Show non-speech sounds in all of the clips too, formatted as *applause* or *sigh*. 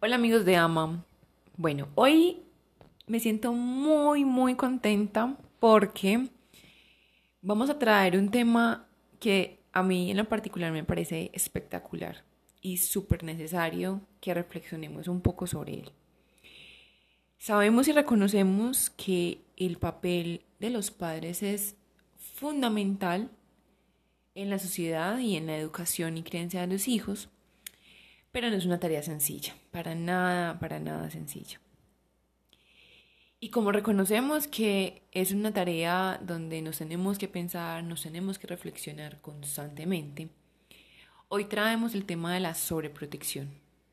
Hola amigos de AMA. Bueno, hoy me siento muy, muy contenta porque vamos a traer un tema que a mí en lo particular me parece espectacular y súper necesario que reflexionemos un poco sobre él. Sabemos y reconocemos que el papel de los padres es fundamental en la sociedad y en la educación y creencia de los hijos pero no es una tarea sencilla, para nada, para nada sencilla. Y como reconocemos que es una tarea donde nos tenemos que pensar, nos tenemos que reflexionar constantemente, hoy traemos el tema de la sobreprotección,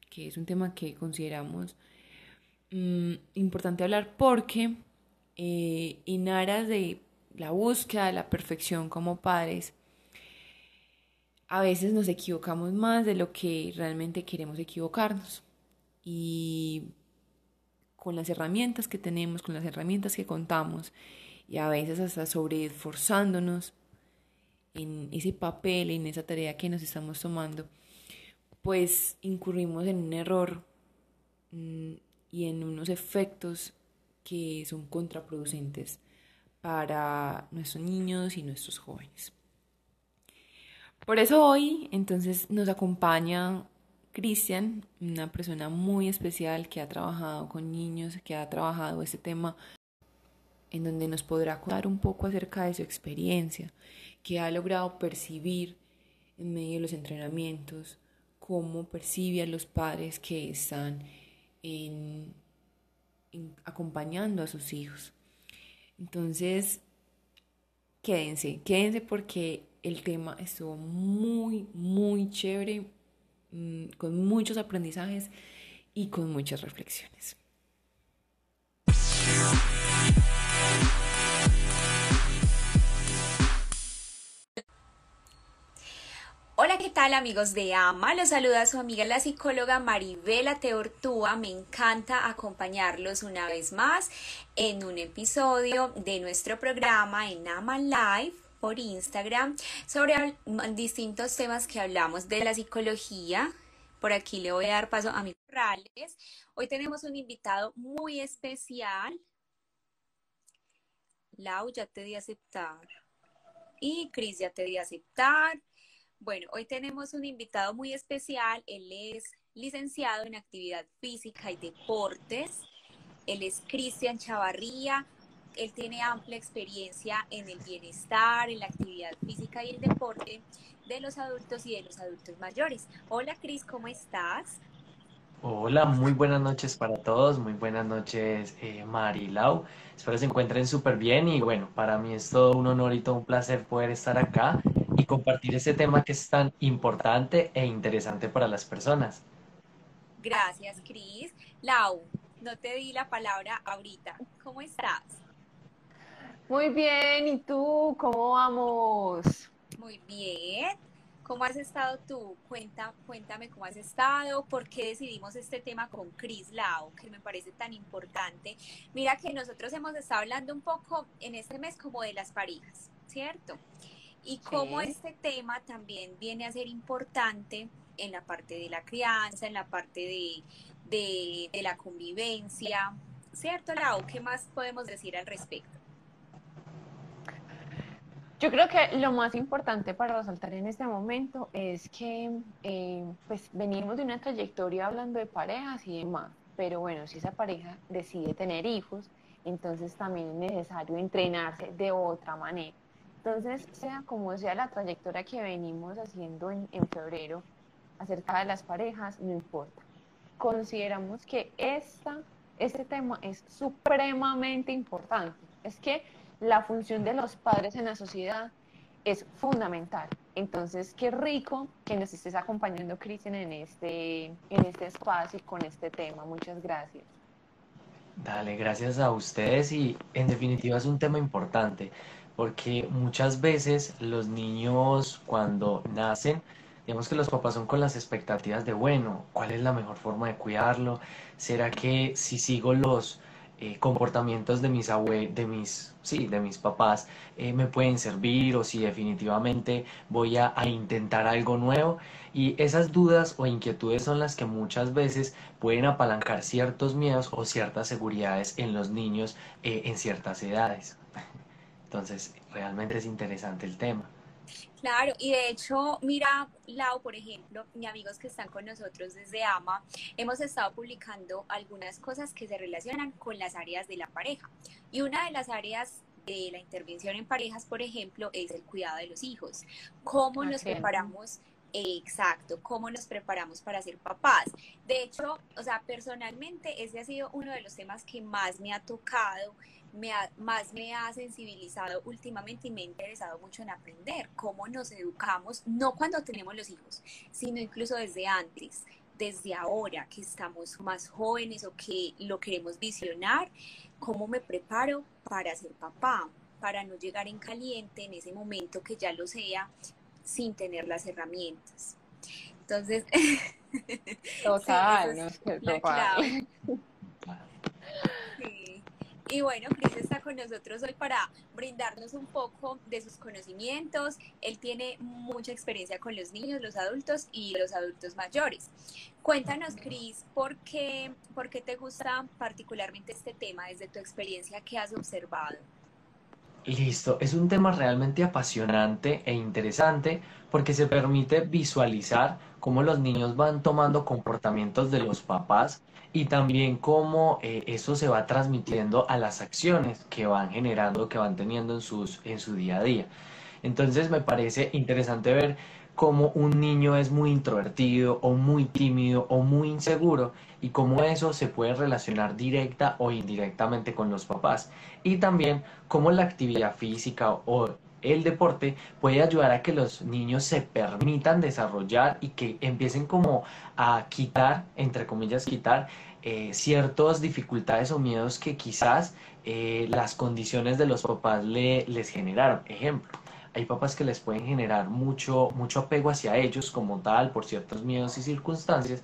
que es un tema que consideramos mm, importante hablar porque eh, en aras de la búsqueda de la perfección como padres, a veces nos equivocamos más de lo que realmente queremos equivocarnos. Y con las herramientas que tenemos, con las herramientas que contamos, y a veces hasta sobre esforzándonos en ese papel, en esa tarea que nos estamos tomando, pues incurrimos en un error mm, y en unos efectos que son contraproducentes para nuestros niños y nuestros jóvenes. Por eso hoy entonces nos acompaña Cristian, una persona muy especial que ha trabajado con niños, que ha trabajado este tema en donde nos podrá contar un poco acerca de su experiencia, que ha logrado percibir en medio de los entrenamientos, cómo percibe a los padres que están acompañando a sus hijos. Entonces, quédense, quédense porque el tema estuvo muy, muy chévere, mm, con muchos aprendizajes y con muchas reflexiones. Hola, ¿qué tal amigos de AMA? Los saluda su amiga la psicóloga Maribela Teortúa. Me encanta acompañarlos una vez más en un episodio de nuestro programa en AMA Live por Instagram sobre distintos temas que hablamos de la psicología. Por aquí le voy a dar paso a mis corrales. Hoy tenemos un invitado muy especial. Lau, ya te di aceptar. Y Cris, ya te di aceptar. Bueno, hoy tenemos un invitado muy especial. Él es licenciado en actividad física y deportes. Él es Cristian Chavarría él tiene amplia experiencia en el bienestar, en la actividad física y el deporte de los adultos y de los adultos mayores. Hola Cris, ¿cómo estás? Hola, muy buenas noches para todos, muy buenas noches eh, Mari Lau. Espero se encuentren súper bien y bueno, para mí es todo un honor y todo un placer poder estar acá y compartir este tema que es tan importante e interesante para las personas. Gracias, Cris. Lau, no te di la palabra ahorita. ¿Cómo estás? Muy bien, ¿y tú? ¿Cómo vamos? Muy bien. ¿Cómo has estado tú? Cuenta, cuéntame cómo has estado, por qué decidimos este tema con Chris Lau, que me parece tan importante. Mira que nosotros hemos estado hablando un poco en este mes como de las parejas, ¿cierto? Y cómo este tema también viene a ser importante en la parte de la crianza, en la parte de, de, de la convivencia, ¿cierto, Lau? ¿Qué más podemos decir al respecto? Yo creo que lo más importante para resaltar en este momento es que eh, pues venimos de una trayectoria hablando de parejas y demás, pero bueno, si esa pareja decide tener hijos, entonces también es necesario entrenarse de otra manera. Entonces, sea como sea la trayectoria que venimos haciendo en, en febrero acerca de las parejas, no importa. Consideramos que esta, este tema es supremamente importante. Es que la función de los padres en la sociedad es fundamental. Entonces, qué rico que nos estés acompañando, Cristian, en este, en este espacio y con este tema. Muchas gracias. Dale, gracias a ustedes y en definitiva es un tema importante porque muchas veces los niños cuando nacen, digamos que los papás son con las expectativas de, bueno, ¿cuál es la mejor forma de cuidarlo? ¿Será que si sigo los eh, comportamientos de mis abue de mis, sí, de mis papás eh, me pueden servir o si definitivamente voy a, intentar algo nuevo. Y esas dudas o inquietudes son las que muchas veces pueden apalancar ciertos miedos o ciertas seguridades en los niños eh, en ciertas edades. *laughs* Entonces, realmente es interesante el tema. Claro, y de hecho, mira, Lau, por ejemplo, mis amigos que están con nosotros desde AMA, hemos estado publicando algunas cosas que se relacionan con las áreas de la pareja. Y una de las áreas de la intervención en parejas, por ejemplo, es el cuidado de los hijos. ¿Cómo nos preparamos? Exacto, cómo nos preparamos para ser papás. De hecho, o sea, personalmente ese ha sido uno de los temas que más me ha tocado me más me ha sensibilizado últimamente y me ha interesado mucho en aprender cómo nos educamos, no cuando tenemos los hijos, sino incluso desde antes, desde ahora que estamos más jóvenes o que lo queremos visionar, cómo me preparo para ser papá, para no llegar en caliente en ese momento que ya lo sea sin tener las herramientas. Entonces, *laughs* total, no es que total. Y bueno, Cris está con nosotros hoy para brindarnos un poco de sus conocimientos. Él tiene mucha experiencia con los niños, los adultos y los adultos mayores. Cuéntanos, Cris, ¿por qué, ¿por qué te gusta particularmente este tema desde tu experiencia que has observado? Listo, es un tema realmente apasionante e interesante porque se permite visualizar cómo los niños van tomando comportamientos de los papás y también cómo eh, eso se va transmitiendo a las acciones que van generando, que van teniendo en, sus, en su día a día. Entonces me parece interesante ver cómo un niño es muy introvertido o muy tímido o muy inseguro y cómo eso se puede relacionar directa o indirectamente con los papás. Y también cómo la actividad física o el deporte puede ayudar a que los niños se permitan desarrollar y que empiecen como a quitar, entre comillas, quitar eh, ciertas dificultades o miedos que quizás eh, las condiciones de los papás le, les generaron. Ejemplo, hay papás que les pueden generar mucho, mucho apego hacia ellos como tal por ciertos miedos y circunstancias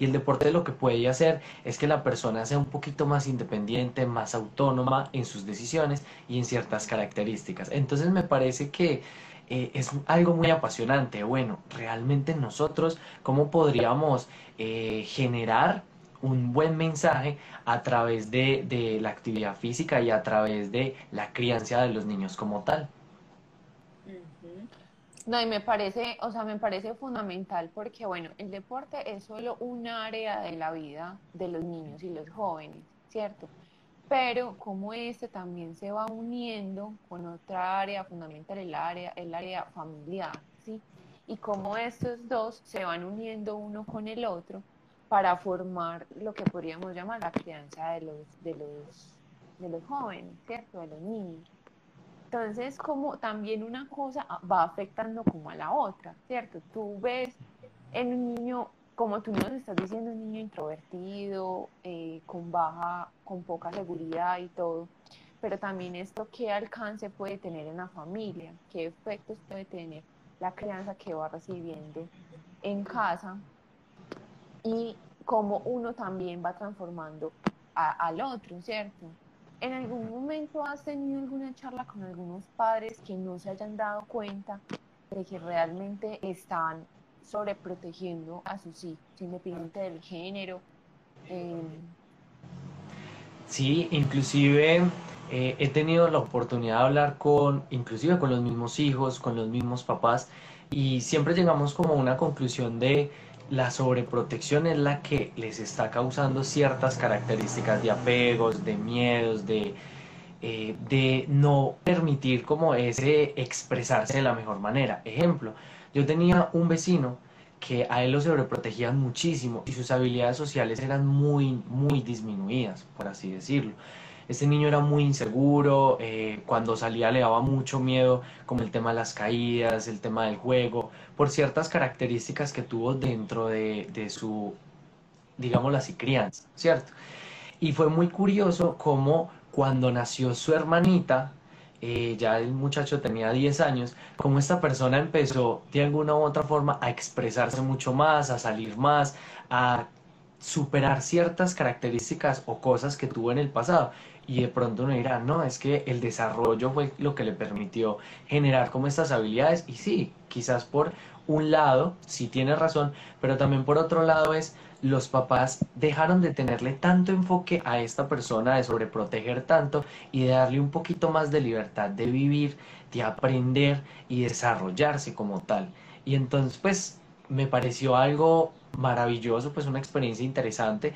y el deporte lo que puede hacer es que la persona sea un poquito más independiente, más autónoma en sus decisiones y en ciertas características. Entonces me parece que eh, es algo muy apasionante. Bueno, realmente nosotros, ¿cómo podríamos eh, generar un buen mensaje a través de, de la actividad física y a través de la crianza de los niños como tal? No, y me parece, o sea, me parece fundamental porque, bueno, el deporte es solo un área de la vida de los niños y los jóvenes, ¿cierto? Pero como este también se va uniendo con otra área fundamental, el área, el área familiar, ¿sí? Y como estos dos se van uniendo uno con el otro para formar lo que podríamos llamar la crianza de los, de los, de los jóvenes, ¿cierto? De los niños. Entonces, como también una cosa va afectando como a la otra, ¿cierto? Tú ves en un niño, como tú nos estás diciendo, un niño introvertido, eh, con baja, con poca seguridad y todo, pero también esto qué alcance puede tener en la familia, qué efectos puede tener la crianza que va recibiendo en casa y cómo uno también va transformando al otro, ¿cierto? ¿En algún momento has tenido alguna charla con algunos padres que no se hayan dado cuenta de que realmente están sobreprotegiendo a sus hijos, independiente del género? Em, sí, inclusive eh, he tenido la oportunidad de hablar con, inclusive con los mismos hijos, con los mismos papás, y siempre llegamos como a una conclusión de la sobreprotección es la que les está causando ciertas características de apegos, de miedos, de, eh, de no permitir como ese expresarse de la mejor manera. Ejemplo, yo tenía un vecino que a él lo sobreprotegían muchísimo y sus habilidades sociales eran muy, muy disminuidas, por así decirlo. Este niño era muy inseguro, eh, cuando salía le daba mucho miedo, como el tema de las caídas, el tema del juego, por ciertas características que tuvo dentro de, su, digamos así, crianza, ¿cierto? Y fue muy curioso cómo cuando nació su hermanita, eh, ya el muchacho tenía 10 años, como esta persona empezó de alguna u otra forma a expresarse mucho más, a salir más, a superar ciertas características o cosas que tuvo en el pasado. Y de pronto uno dirá, no, es que el desarrollo fue lo que le permitió generar como estas habilidades. Y sí, quizás por un lado, sí tiene razón, pero también por otro lado es los papás dejaron de tenerle tanto enfoque a esta persona, de sobreproteger tanto y de darle un poquito más de libertad de vivir, de aprender y desarrollarse como tal. Y entonces, pues, me pareció algo maravilloso, pues una experiencia interesante.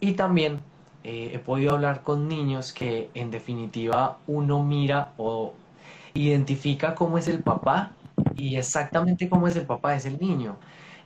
Y también eh, he podido hablar con niños que en definitiva uno mira o identifica cómo es el papá y exactamente cómo es el papá es el niño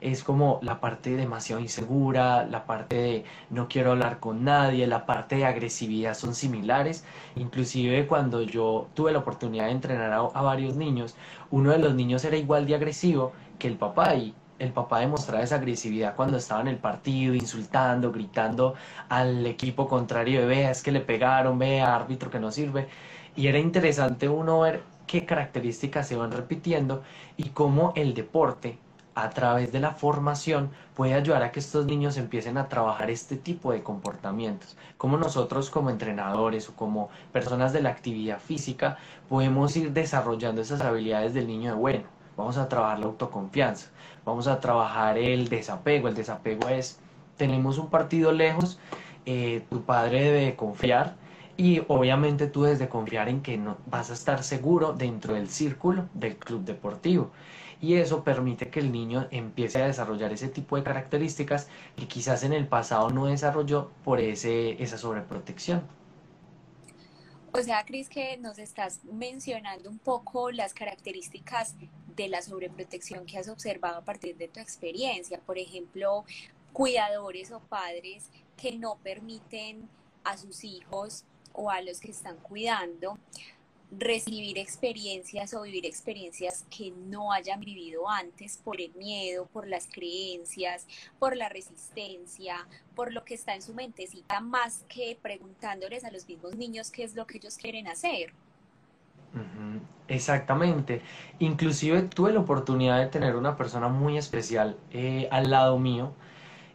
es como la parte demasiado insegura, la parte de no quiero hablar con nadie, la parte de agresividad son similares. Inclusive cuando yo tuve la oportunidad de entrenar a, varios niños, uno de los niños era igual de agresivo que el papá y el papá demostraba esa agresividad cuando estaba en el partido, insultando, gritando al equipo contrario vea, es que le pegaron, vea, árbitro que no sirve. Y era interesante uno ver qué características se van repitiendo y cómo el deporte a través de la formación puede ayudar a que estos niños empiecen a trabajar este tipo de comportamientos. Como nosotros como entrenadores o como personas de la actividad física podemos ir desarrollando esas habilidades del niño de bueno. Vamos a trabajar la autoconfianza, vamos a trabajar el desapego. El desapego es, tenemos un partido lejos, eh, tu padre debe confiar y obviamente tú debes de confiar en que no, vas a estar seguro dentro del círculo del club deportivo y eso permite que el niño empiece a desarrollar ese tipo de características que quizás en el pasado no desarrolló por ese, esa sobreprotección. O sea, Cris, que nos estás mencionando un poco las características de la sobreprotección que has observado a partir de tu experiencia. Por ejemplo, cuidadores o padres que no permiten a sus hijos o a los que están cuidando recibir experiencias o vivir experiencias que no hayan vivido antes por el miedo, por las creencias, por la resistencia, por lo que está en su mentecita, más que preguntándoles a los mismos niños qué es lo que ellos quieren hacer. Exactamente. Inclusive tuve la oportunidad de tener una persona muy especial eh, al lado mío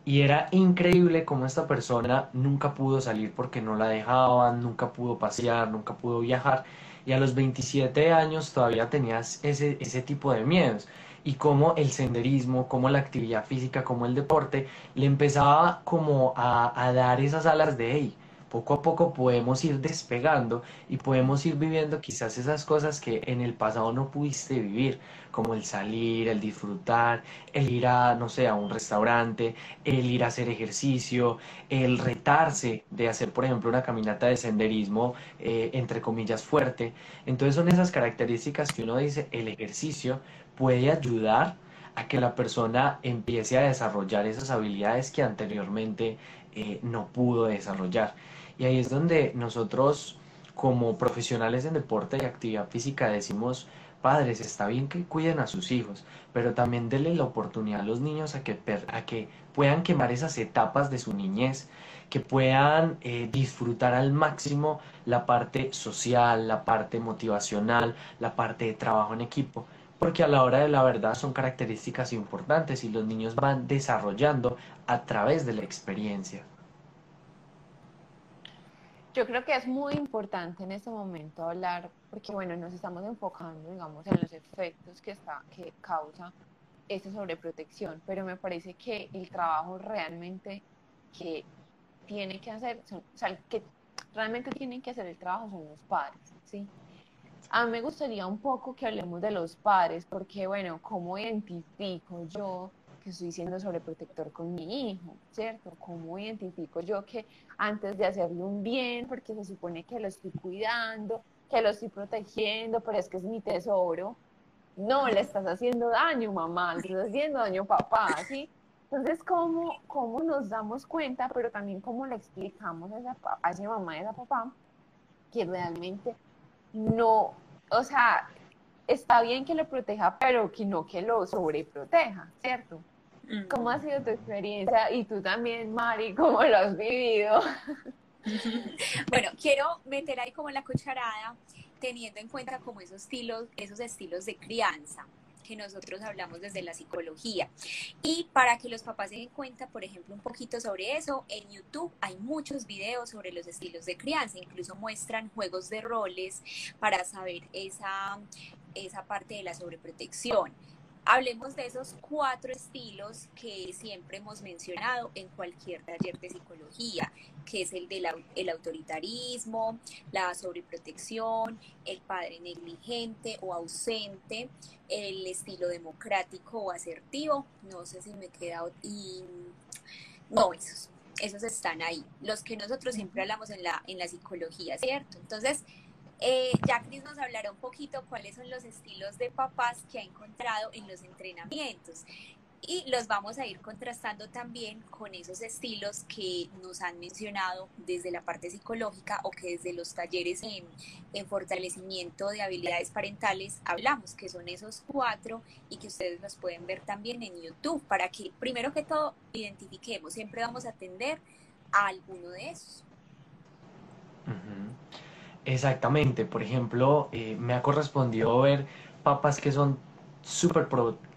y era increíble cómo esta persona nunca pudo salir porque no la dejaban, nunca pudo pasear, nunca pudo viajar y a los 27 años todavía tenías ese, ese tipo de miedos. Y cómo el senderismo, como la actividad física, como el deporte, le empezaba como a, a dar esas alas de, hey, poco a poco podemos ir despegando y podemos ir viviendo quizás esas cosas que en el pasado no pudiste vivir, como el salir, el disfrutar, el ir a, no sé, a un restaurante, el ir a hacer ejercicio, el retarse de hacer, por ejemplo, una caminata de senderismo, eh, entre comillas, fuerte. Entonces son esas características que uno dice, el ejercicio puede ayudar a que la persona empiece a desarrollar esas habilidades que anteriormente eh, no pudo desarrollar. Y ahí es donde nosotros como profesionales en deporte y actividad física decimos, padres, está bien que cuiden a sus hijos, pero también denle la oportunidad a los niños a que, a que puedan quemar esas etapas de su niñez, que puedan eh, disfrutar al máximo la parte social, la parte motivacional, la parte de trabajo en equipo, porque a la hora de la verdad son características importantes y los niños van desarrollando a través de la experiencia. Yo creo que es muy importante en este momento hablar, porque bueno, nos estamos enfocando, digamos, en los efectos que, está, que causa esta sobreprotección, pero me parece que el trabajo realmente que tiene que hacer, o sea, que realmente tienen que hacer el trabajo son los padres, ¿sí? A mí me gustaría un poco que hablemos de los padres, porque bueno, ¿cómo identifico yo estoy siendo sobreprotector con mi hijo, ¿cierto? ¿Cómo identifico yo que antes de hacerle un bien, porque se supone que lo estoy cuidando, que lo estoy protegiendo, pero es que es mi tesoro, no, le estás haciendo daño, mamá, le estás haciendo daño, papá, ¿sí? Entonces, ¿cómo, cómo nos damos cuenta, pero también cómo le explicamos a esa, a esa mamá y a esa papá que realmente no, o sea, está bien que lo proteja, pero que no que lo sobreproteja, ¿cierto? ¿Cómo ha sido tu experiencia? Y tú también, Mari, ¿cómo lo has vivido? *laughs* bueno, quiero meter ahí como la cucharada, teniendo en cuenta como esos estilos, esos estilos de crianza. que nosotros hablamos desde la psicología. Y para que los papás se den cuenta, por ejemplo, un poquito sobre eso, en YouTube hay muchos videos sobre los estilos de crianza, incluso muestran juegos de roles para saber esa, esa parte de la sobreprotección. Hablemos de esos cuatro estilos que siempre hemos mencionado en cualquier taller de psicología, que es el del el autoritarismo, la sobreprotección, el padre negligente o ausente, el estilo democrático o asertivo. No sé si me he quedado y no, esos, esos están ahí, los que nosotros siempre hablamos en la, en la psicología, ¿cierto? Entonces, eh, nos hablará un poquito cuáles son los estilos de papás que ha encontrado en los entrenamientos. Y los vamos a ir contrastando también con esos estilos que nos han mencionado desde la parte psicológica o que desde los talleres en, en, fortalecimiento de habilidades parentales hablamos, que son esos cuatro y que ustedes los pueden ver también en YouTube para que primero que todo identifiquemos, siempre vamos a atender a alguno de esos. Exactamente, por ejemplo, eh, me ha correspondido ver papás que son súper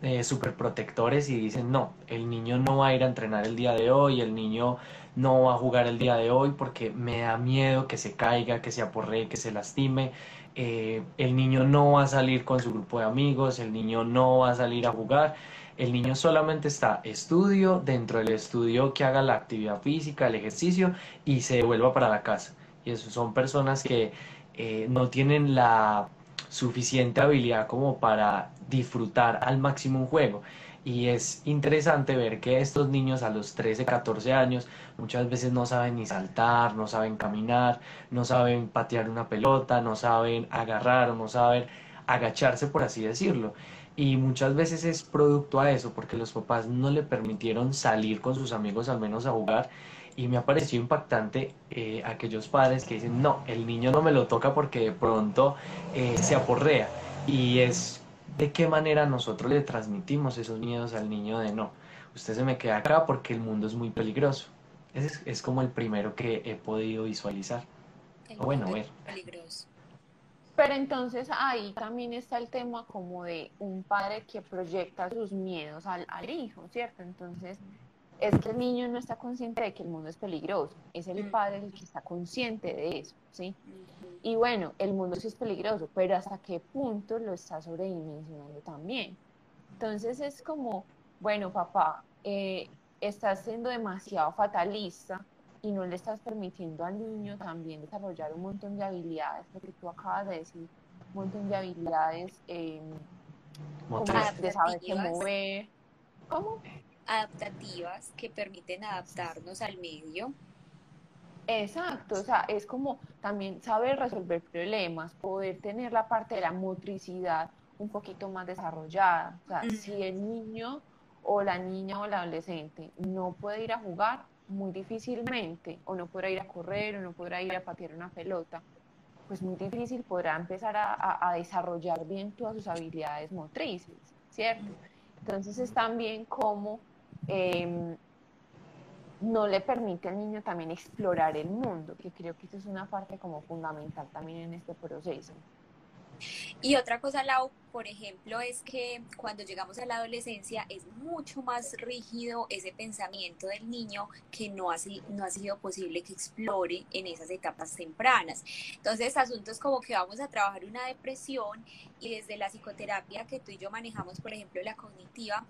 eh, super protectores y dicen, no, el niño no va a ir a entrenar el día de hoy, el niño no va a jugar el día de hoy porque me da miedo que se caiga, que se aporree, que se lastime, eh, el niño no va a salir con su grupo de amigos, el niño no va a salir a jugar, el niño solamente está estudio, dentro del estudio que haga la actividad física, el ejercicio y se devuelva para la casa y eso son personas que eh, no tienen la suficiente habilidad como para disfrutar al máximo un juego. Y es interesante ver que estos niños a los 13, 14 años muchas veces no saben ni saltar, no saben caminar, no saben patear una pelota, no saben agarrar, no saben agacharse, por así decirlo. Y muchas veces es producto a eso, porque los papás no le permitieron salir con sus amigos al menos a jugar y me ha parecido impactante eh, aquellos padres que dicen, no, el niño no me lo toca porque de pronto eh, se aporrea. Y es de qué manera nosotros le transmitimos esos miedos al niño de no, usted se me queda acá porque el mundo es muy peligroso. Es, es como el primero que he podido visualizar. bueno, ver. Peligroso. Pero entonces ahí también está el tema como de un padre que proyecta sus miedos al, al hijo, ¿cierto? Entonces es que el niño no está consciente de que el mundo es peligroso, es el padre el que está consciente de eso, ¿sí? Y bueno, el mundo sí es peligroso, pero hasta qué punto lo está sobredimensionando también. Entonces es como, bueno, papá, eh, estás siendo demasiado fatalista y no le estás permitiendo al niño también desarrollar un montón de habilidades, porque tú acabas de decir, un montón de habilidades eh, como de saber qué mover. ¿Cómo? Adaptativas que permiten adaptarnos al medio. Exacto, o sea, es como también saber resolver problemas, poder tener la parte de la motricidad un poquito más desarrollada. O sea, si el niño o la niña o el adolescente no puede ir a jugar, muy difícilmente, o no podrá ir a correr, o no podrá ir a patear una pelota, pues muy difícil podrá empezar a, a desarrollar bien todas sus habilidades motrices, ¿cierto? Entonces es también como Em, no le permite al niño también explorar el mundo, que creo que eso es una parte como fundamental también en este proceso. Y otra cosa, Lau, por ejemplo, es que cuando llegamos a la adolescencia es mucho más rígido ese pensamiento del niño que no ha, no ha sido posible que explore en esas etapas tempranas. Entonces, asuntos como que vamos a trabajar una depresión y desde la psicoterapia que tú y yo manejamos, por ejemplo, la cognitiva,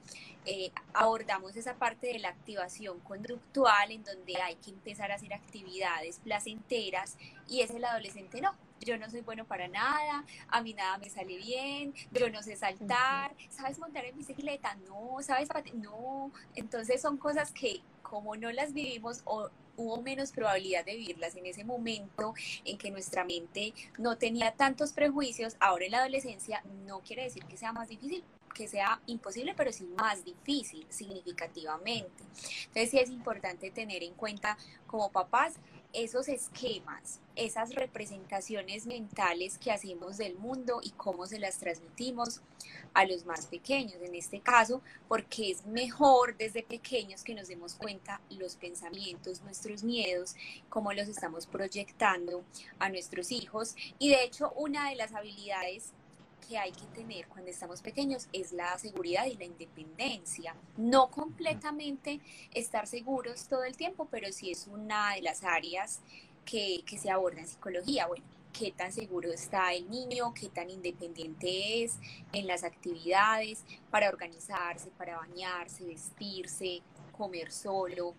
eh, abordamos esa parte de la activación conductual en donde hay que empezar a hacer actividades placenteras y es el adolescente no yo no soy bueno para nada, a mí nada me sale bien, yo no sé saltar, ¿sabes montar en bicicleta? No, ¿sabes? No, entonces son cosas que como no las vivimos o hubo menos probabilidad de vivirlas en ese momento en que nuestra mente no tenía tantos prejuicios, ahora en la adolescencia no quiere decir que sea más difícil, que sea imposible, pero sí más difícil significativamente. Entonces sí es importante tener en cuenta como papás esos esquemas, esas representaciones mentales que hacemos del mundo y cómo se las transmitimos a los más pequeños, en este caso, porque es mejor desde pequeños que nos demos cuenta los pensamientos, nuestros miedos, cómo los estamos proyectando a nuestros hijos. Y de hecho, una de las habilidades que hay que tener cuando estamos pequeños es la seguridad y la independencia. No completamente estar seguros todo el tiempo, pero sí es una de las áreas que, que se aborda en psicología. Bueno, qué tan seguro está el niño, qué tan independiente es en las actividades, para organizarse, para bañarse, vestirse, comer solo.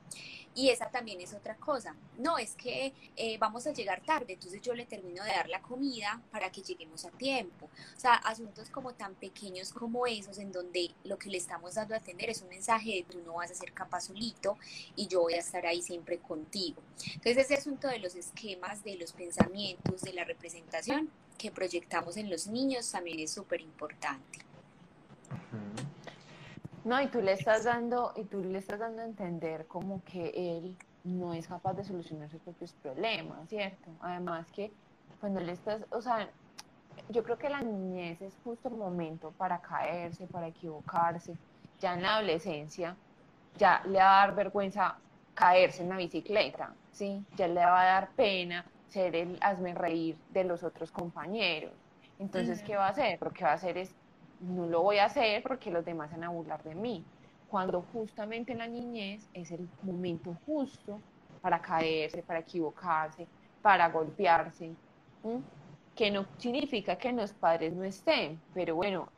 Y esa también es otra cosa. No, es que eh, vamos a llegar tarde, entonces yo le termino de dar la comida para que lleguemos a tiempo. O sea, asuntos como tan pequeños como esos, en donde lo que le estamos dando a atender es un mensaje de tú no vas a ser capaz solito y yo voy a estar ahí siempre contigo. Entonces ese asunto de los esquemas, de los pensamientos, de la representación que proyectamos en los niños también es súper importante. No, y tú le estás dando, y tú le estás dando a entender como que él no es capaz de solucionar sus propios problemas, ¿cierto? Además que cuando le estás, o sea, yo creo que la niñez es justo el momento para caerse, para equivocarse. Ya en la adolescencia, ya le va a dar vergüenza caerse en la bicicleta, ¿sí? Ya le va a dar pena ser el hazme reír de los otros compañeros. Entonces, ¿qué va a hacer? Lo que va a hacer es no lo voy a hacer porque los demás van a burlar de mí. Cuando justamente en la niñez es el momento justo para caerse, para equivocarse, para golpearse, que no significa que los padres no estén, pero bueno,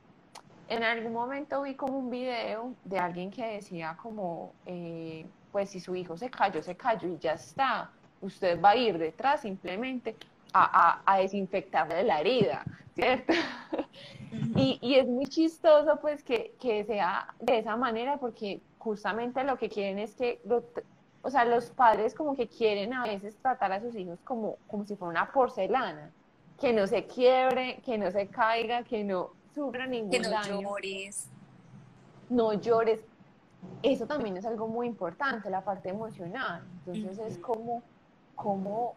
en algún momento vi como un video de alguien que decía como, eh, pues si su hijo se cayó, se cayó y ya está, usted va a ir detrás simplemente a, a, a desinfectarle la herida, ¿cierto? *laughs* y, y, es muy chistoso pues que, que, sea de esa manera porque justamente lo que quieren es que, o sea, los padres como que quieren a veces tratar a sus hijos como, como si fuera una porcelana, que no se quiebre, que no se caiga, que no sufra ningún que no daño. llores. No llores. Eso también es algo muy importante, la parte emocional. Entonces es como, como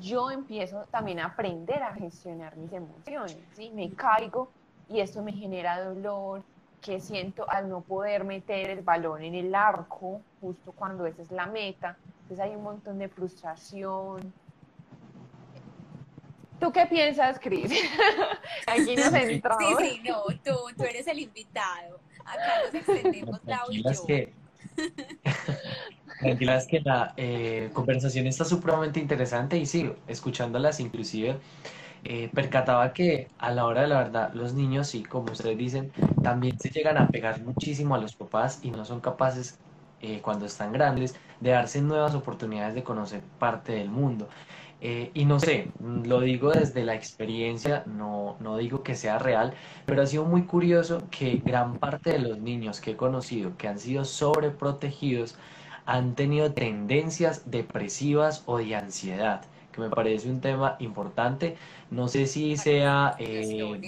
yo empiezo también a aprender a gestionar mis emociones, ¿sí? Me caigo y esto me genera dolor, que siento al no poder meter el balón en el arco justo cuando esa es la meta. Entonces hay un montón de frustración. ¿Tú qué piensas, Cris? *laughs* Aquí nos entramos. Sí, sí, no, tú, tú eres el invitado. Acá nos extendemos, Lau y yo. Que... *laughs* Tranquila, es que la eh, conversación está supremamente interesante y sí, escuchándolas inclusive, eh, percataba que a la hora de la verdad los niños, sí, como ustedes dicen, también se llegan a pegar muchísimo a los papás y no son capaces, eh, cuando están grandes, de darse nuevas oportunidades de conocer parte del mundo. Y no sé, lo digo desde la experiencia, no, no digo que sea real, pero ha sido muy curioso que gran parte de los niños que he conocido que han sido sobreprotegidos han tenido tendencias depresivas o de ansiedad, que me parece un tema importante. No sé si sea... Eh,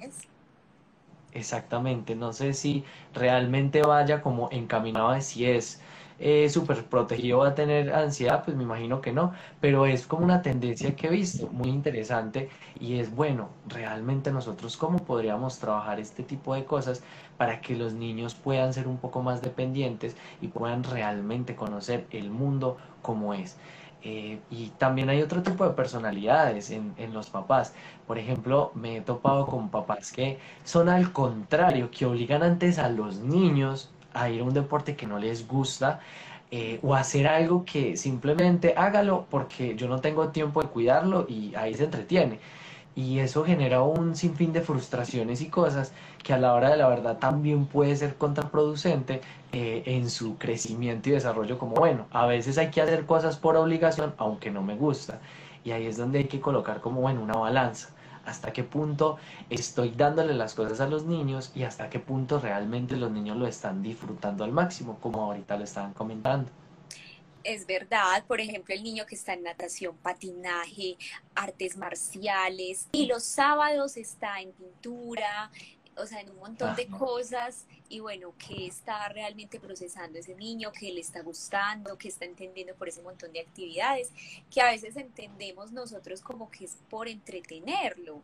exactamente, no sé si realmente vaya como encaminado a si es eh, súper protegido va a tener ansiedad, pues me imagino que no, pero es como una tendencia que he visto muy interesante y es bueno, realmente nosotros cómo podríamos trabajar este tipo de cosas para que los niños puedan ser un poco más dependientes y puedan realmente conocer el mundo como es. Eh, y también hay otro tipo de personalidades en, en, los papás. Por ejemplo, me he topado con papás que son al contrario, que obligan antes a los niños a ir a un deporte que no les gusta eh, o hacer algo que simplemente hágalo porque yo no tengo tiempo de cuidarlo y ahí se entretiene. Y eso genera un sinfín de frustraciones y cosas que a la hora de la verdad también puede ser contraproducente eh, en su crecimiento y desarrollo como bueno. A veces hay que hacer cosas por obligación aunque no me gusta. Y ahí es donde hay que colocar como bueno una balanza hasta qué punto estoy dándole las cosas a los niños y hasta qué punto realmente los niños lo están disfrutando al máximo, como ahorita lo estaban comentando. Es verdad, por ejemplo, el niño que está en natación, patinaje, artes marciales y los sábados está en pintura, o sea, en un montón de cosas y bueno, qué está realmente procesando ese niño, qué le está gustando, qué está entendiendo por ese montón de actividades, que a veces entendemos nosotros como que es por entretenerlo.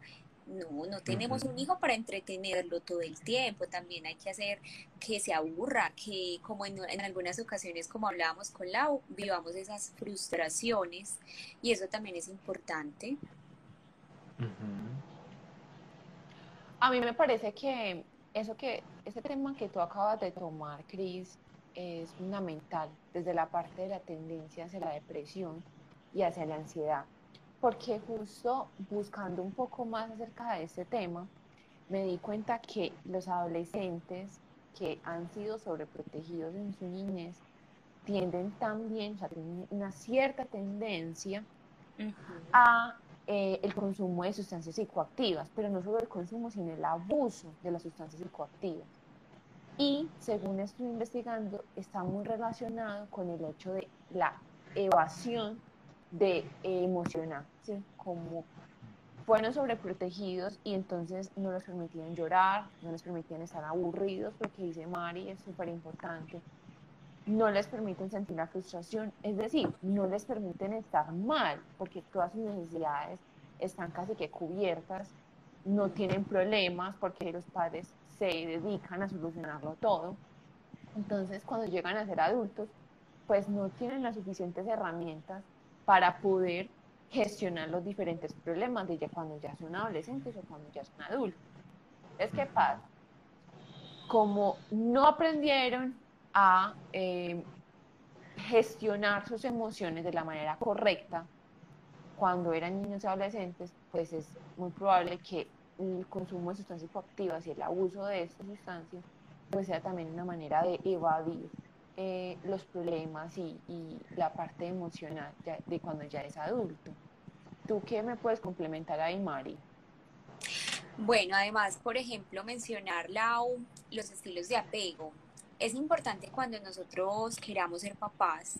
No, no tenemos un hijo para entretenerlo todo el tiempo, también hay que hacer que se aburra, que como en, en algunas ocasiones, como hablábamos con Lau, vivamos esas frustraciones y eso también es importante. A mí me parece que eso que, ese tema que tú acabas de tomar, Cris, es fundamental desde la parte de la tendencia hacia la depresión y hacia la ansiedad, porque justo buscando un poco más acerca de este tema, me di cuenta que los adolescentes que han sido sobreprotegidos en su niñez tienden también, o sea, tienen una cierta tendencia a eh, el consumo de sustancias psicoactivas, pero no solo el consumo, sino el abuso de las sustancias psicoactivas. Y según estoy investigando, está muy relacionado con el hecho de la evasión de eh, emocional, ¿sí? como fueron sobreprotegidos y entonces no les permitían llorar, no les permitían estar aburridos, porque dice Mari, es súper importante, no les permiten sentir la frustración, es decir, no les permiten estar mal, porque todas sus necesidades están casi que cubiertas, no tienen problemas porque los padres se dedican a solucionarlo todo. Entonces, cuando llegan a ser adultos, pues no tienen las suficientes herramientas para poder gestionar los diferentes problemas de ya cuando ya son adolescentes o cuando ya son adultos. Es que pasa, como no aprendieron a eh, gestionar sus emociones de la manera correcta cuando eran niños y adolescentes, pues es muy probable que el consumo de sustancias psicoactivas y el abuso de estas sustancias pues sea también una manera de evadir eh, los problemas y, la parte emocional de cuando ya es adulto. ¿Tú qué me puedes complementar ahí, Mari? Bueno, además, por ejemplo, mencionar los estilos de apego es importante cuando nosotros queramos ser papás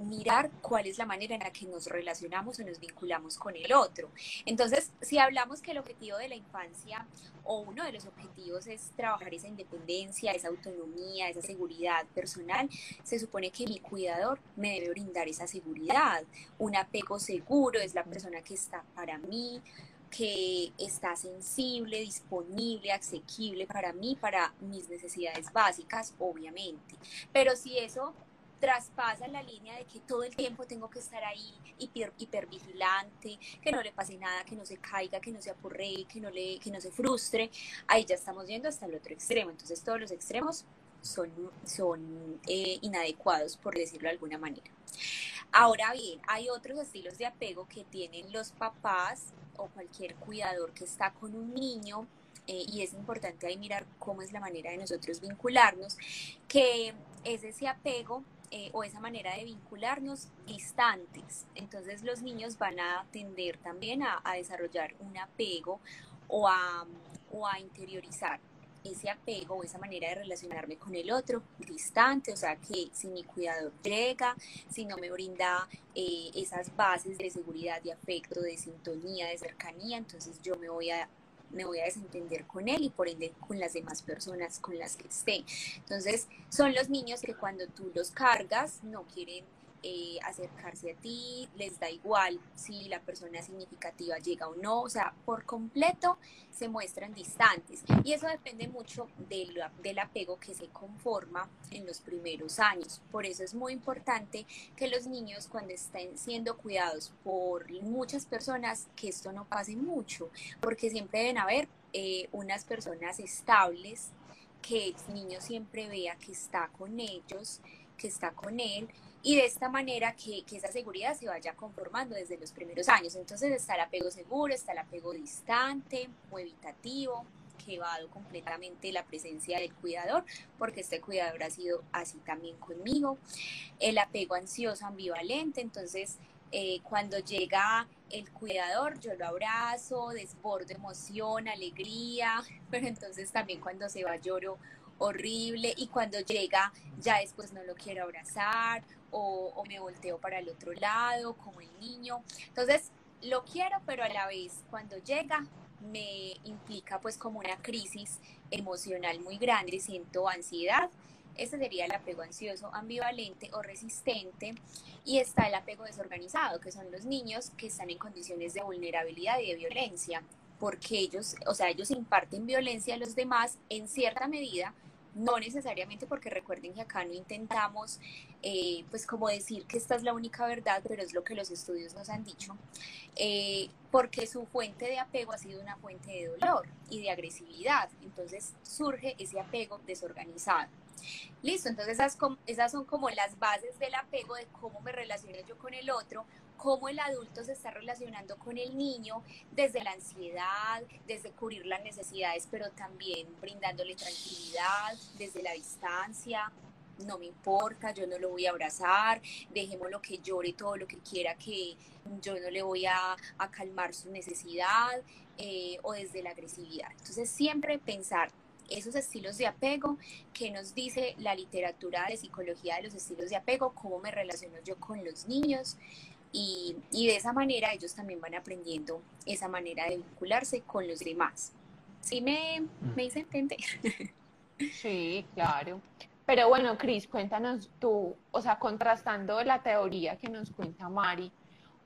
mirar cuál es la manera en la que nos relacionamos o nos vinculamos con el otro. Entonces, si hablamos que el objetivo de la infancia o uno de los objetivos es trabajar esa independencia, esa autonomía, esa seguridad personal, se supone que mi cuidador me debe brindar esa seguridad. Un apego seguro es la persona que está para mí, que está sensible, disponible, asequible para mí, para mis necesidades básicas, obviamente. Pero si eso traspasa la línea de que todo el tiempo tengo que estar ahí hiper, hipervigilante, que no le pase nada, que no se caiga, que no se apurre, que no, le, que no se frustre, ahí ya estamos yendo hasta el otro extremo. Entonces todos los extremos son, son eh, inadecuados, por decirlo de alguna manera. Ahora bien, hay otros estilos de apego que tienen los papás o cualquier cuidador que está con un niño eh, y es importante ahí mirar cómo es la manera de nosotros vincularnos, que es ese apego eh, o esa manera de vincularnos distantes. Entonces los niños van a tender también a, a desarrollar un apego o a, o a interiorizar ese apego o esa manera de relacionarme con el otro distante, o sea que si mi cuidador llega, si no me brinda eh, esas bases de seguridad, de afecto, de sintonía, de cercanía, entonces yo me voy a me voy a desentender con él y por ende con las demás personas con las que esté. Entonces, son los niños que cuando tú los cargas no quieren eh, acercarse a ti, les da igual si la persona significativa llega o no, o sea, por completo se muestran distantes. Y eso depende mucho del, del apego que se conforma en los primeros años. Por eso es muy importante que los niños cuando estén siendo cuidados por muchas personas, que esto no pase mucho, porque siempre deben haber eh, unas personas estables que el niño siempre vea que está con ellos, que está con él y de esta manera que, que, esa seguridad se vaya conformando desde los primeros años. Entonces está el apego seguro, está el apego distante o evitativo, que evado completamente la presencia del cuidador, porque este cuidador ha sido así también conmigo. El apego ansioso ambivalente, entonces eh, cuando llega el cuidador, yo lo abrazo, desbordo emoción, alegría, *laughs* pero entonces también cuando se va lloro horrible y cuando llega ya después no lo quiero abrazar o, me volteo para el otro lado como el niño. Entonces lo quiero, pero a la vez cuando llega me implica pues como una crisis emocional muy grande, siento ansiedad. Ese sería el apego ansioso, ambivalente o resistente. Y está el apego desorganizado, que son los niños que están en condiciones de vulnerabilidad y de violencia, porque ellos, o sea, ellos imparten violencia a los demás en cierta medida, no necesariamente porque recuerden que acá no intentamos eh, pues como decir que esta es la única verdad, pero es lo que los estudios nos han dicho, eh, porque su fuente de apego ha sido una fuente de dolor y de agresividad, entonces surge ese apego desorganizado. Listo, entonces esas, esas son como las bases del apego de cómo me relaciono yo con el otro, cómo el adulto se está relacionando con el niño desde la ansiedad, desde cubrir las necesidades, pero también brindándole tranquilidad, desde la distancia. No me importa, yo no lo voy a abrazar, dejémoslo que llore todo lo que quiera, que yo no le voy a, calmar su necesidad eh, o desde la agresividad. Entonces siempre pensar esos estilos de apego que nos dice la literatura de psicología de los estilos de apego, cómo me relaciono yo con los niños, y, de esa manera ellos también van aprendiendo esa manera de vincularse con los demás. ¿Sí me, mm. me hice entender? Sí, claro. Pero bueno, Cris, cuéntanos tú, o sea, contrastando la teoría que nos cuenta Mari,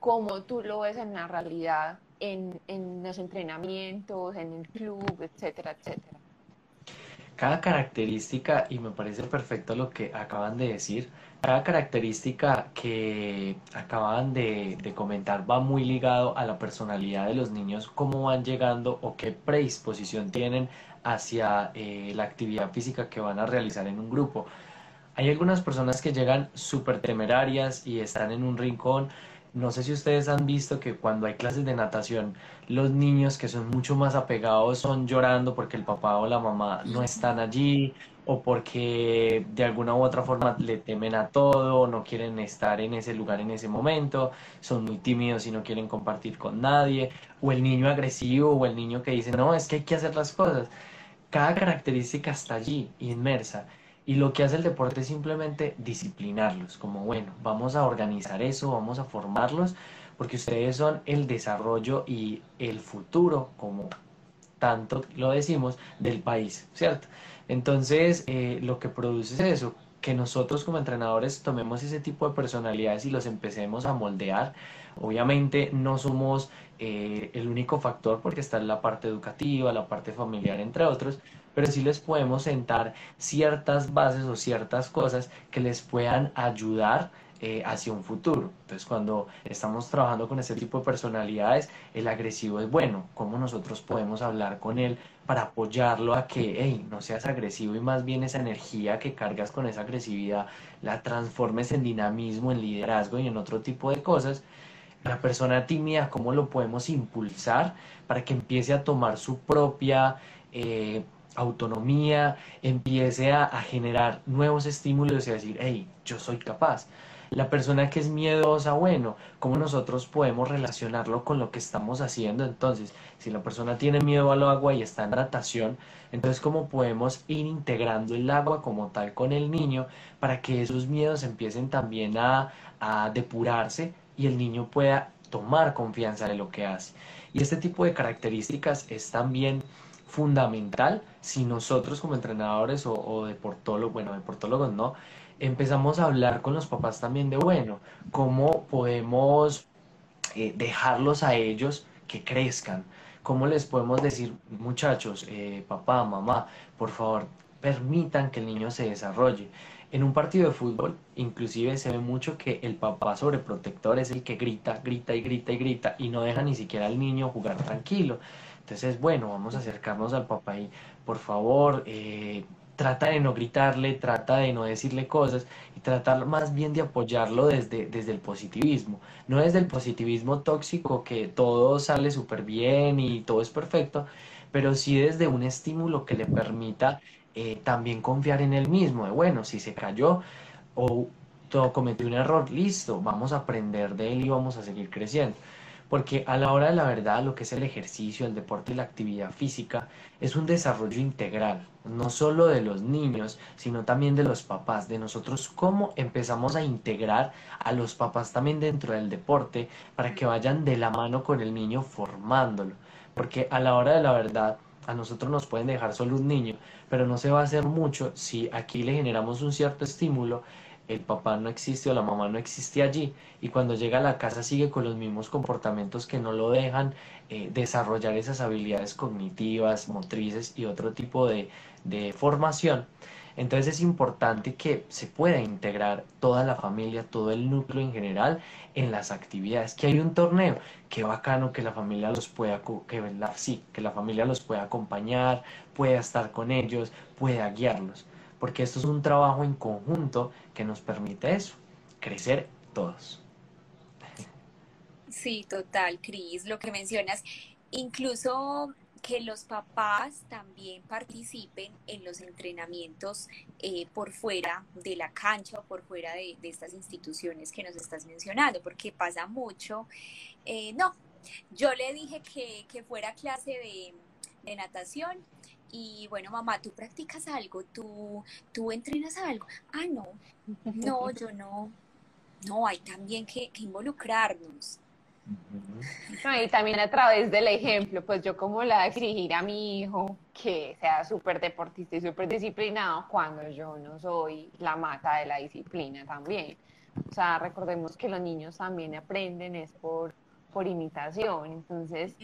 cómo tú lo ves en la realidad, en, en los entrenamientos, en el club, etcétera, etcétera. Cada característica, y me parece perfecto lo que acaban de decir, cada característica que acaban de, comentar va muy ligado a la personalidad de los niños, cómo van llegando o qué predisposición tienen hacia eh, la actividad física que van a realizar en un grupo. Hay algunas personas que llegan súper temerarias y están en un rincón no sé si ustedes han visto que cuando hay clases de natación, los niños que son mucho más apegados son llorando porque el papá o la mamá no están allí o porque de alguna u otra forma le temen a todo, no quieren estar en ese lugar en ese momento, son muy tímidos y no quieren compartir con nadie, o el niño agresivo o el niño que dice, no, es que hay que hacer las cosas. Cada característica está allí, inmersa. Y lo que hace el deporte es simplemente disciplinarlos, como bueno, vamos a organizar eso, vamos a formarlos, porque ustedes son el desarrollo y el futuro, como tanto lo decimos, del país, ¿cierto? Entonces, eh, lo que produce es eso, que nosotros como entrenadores tomemos ese tipo de personalidades y los empecemos a moldear. Obviamente no somos eh, el único factor porque está en la parte educativa, la parte familiar, entre otros, pero sí les podemos sentar ciertas bases o ciertas cosas que les puedan ayudar eh, hacia un futuro. Entonces, cuando estamos trabajando con este tipo de personalidades, el agresivo es bueno. ¿Cómo nosotros podemos hablar con él para apoyarlo a que, hey, no seas agresivo y más bien esa energía que cargas con esa agresividad la transformes en dinamismo, en liderazgo y en otro tipo de cosas? La persona tímida, ¿cómo lo podemos impulsar para que empiece a tomar su propia eh, autonomía, empiece a, generar nuevos estímulos y a decir, hey, yo soy capaz. La persona que es miedosa, bueno, ¿cómo nosotros podemos relacionarlo con lo que estamos haciendo? Entonces, si la persona tiene miedo al agua y está en natación, entonces, ¿cómo podemos ir integrando el agua como tal con el niño para que esos miedos empiecen también a, a depurarse y el niño pueda tomar confianza de lo que hace? Y este tipo de características es también fundamental si nosotros como entrenadores o, deportólogos, bueno, deportólogos no, empezamos a hablar con los papás también de, bueno, cómo podemos eh, dejarlos a ellos que crezcan, cómo les podemos decir, muchachos, eh, papá, mamá, por favor, permitan que el niño se desarrolle. En un partido de fútbol, inclusive se ve mucho que el papá sobreprotector es el que grita, grita y grita y grita y no deja ni siquiera al niño jugar tranquilo. Entonces, bueno, vamos a acercarnos al papá y por favor, eh, trata de no gritarle, trata de no decirle cosas y tratar más bien de apoyarlo desde, desde el positivismo, no desde el positivismo tóxico que todo sale súper bien y todo es perfecto, pero sí desde un estímulo que le permita eh, también confiar en él mismo, de bueno, si se cayó o cometió un error, listo, vamos a aprender de él y vamos a seguir creciendo. Porque a la hora de la verdad, lo que es el ejercicio, el deporte y la actividad física es un desarrollo integral, no solo de los niños, sino también de los papás, de nosotros cómo empezamos a integrar a los papás también dentro del deporte para que vayan de la mano con el niño formándolo. Porque a la hora de la verdad, a nosotros nos pueden dejar solo un niño, pero no se va a hacer mucho si aquí le generamos un cierto estímulo el papá no existe o la mamá no existe allí y cuando llega a la casa sigue con los mismos comportamientos que no lo dejan eh, desarrollar esas habilidades cognitivas, motrices y otro tipo de, formación. Entonces es importante que se pueda integrar toda la familia, todo el núcleo en general en las actividades. Que hay un torneo, qué bacano que la familia los pueda, que la, sí, que la familia los pueda acompañar, pueda estar con ellos, pueda guiarlos. Porque esto es un trabajo en conjunto que nos permite eso, crecer todos. Sí, total, Cris, lo que mencionas, incluso que los papás también participen en los entrenamientos eh, por fuera de la cancha o por fuera de, estas instituciones que nos estás mencionando, porque pasa mucho. Eh, no, yo le dije que, que fuera clase de, de, natación y bueno, mamá, ¿tú practicas algo? ¿Tú, ¿Tú entrenas algo? Ah, no, no, *laughs* yo no. No, hay también que, que involucrarnos y también a través del ejemplo, pues yo como la exigir a mi hijo que sea súper deportista y súper disciplinado cuando yo no soy la mata de la disciplina también. O sea, recordemos que los niños también aprenden es por, por imitación. Entonces,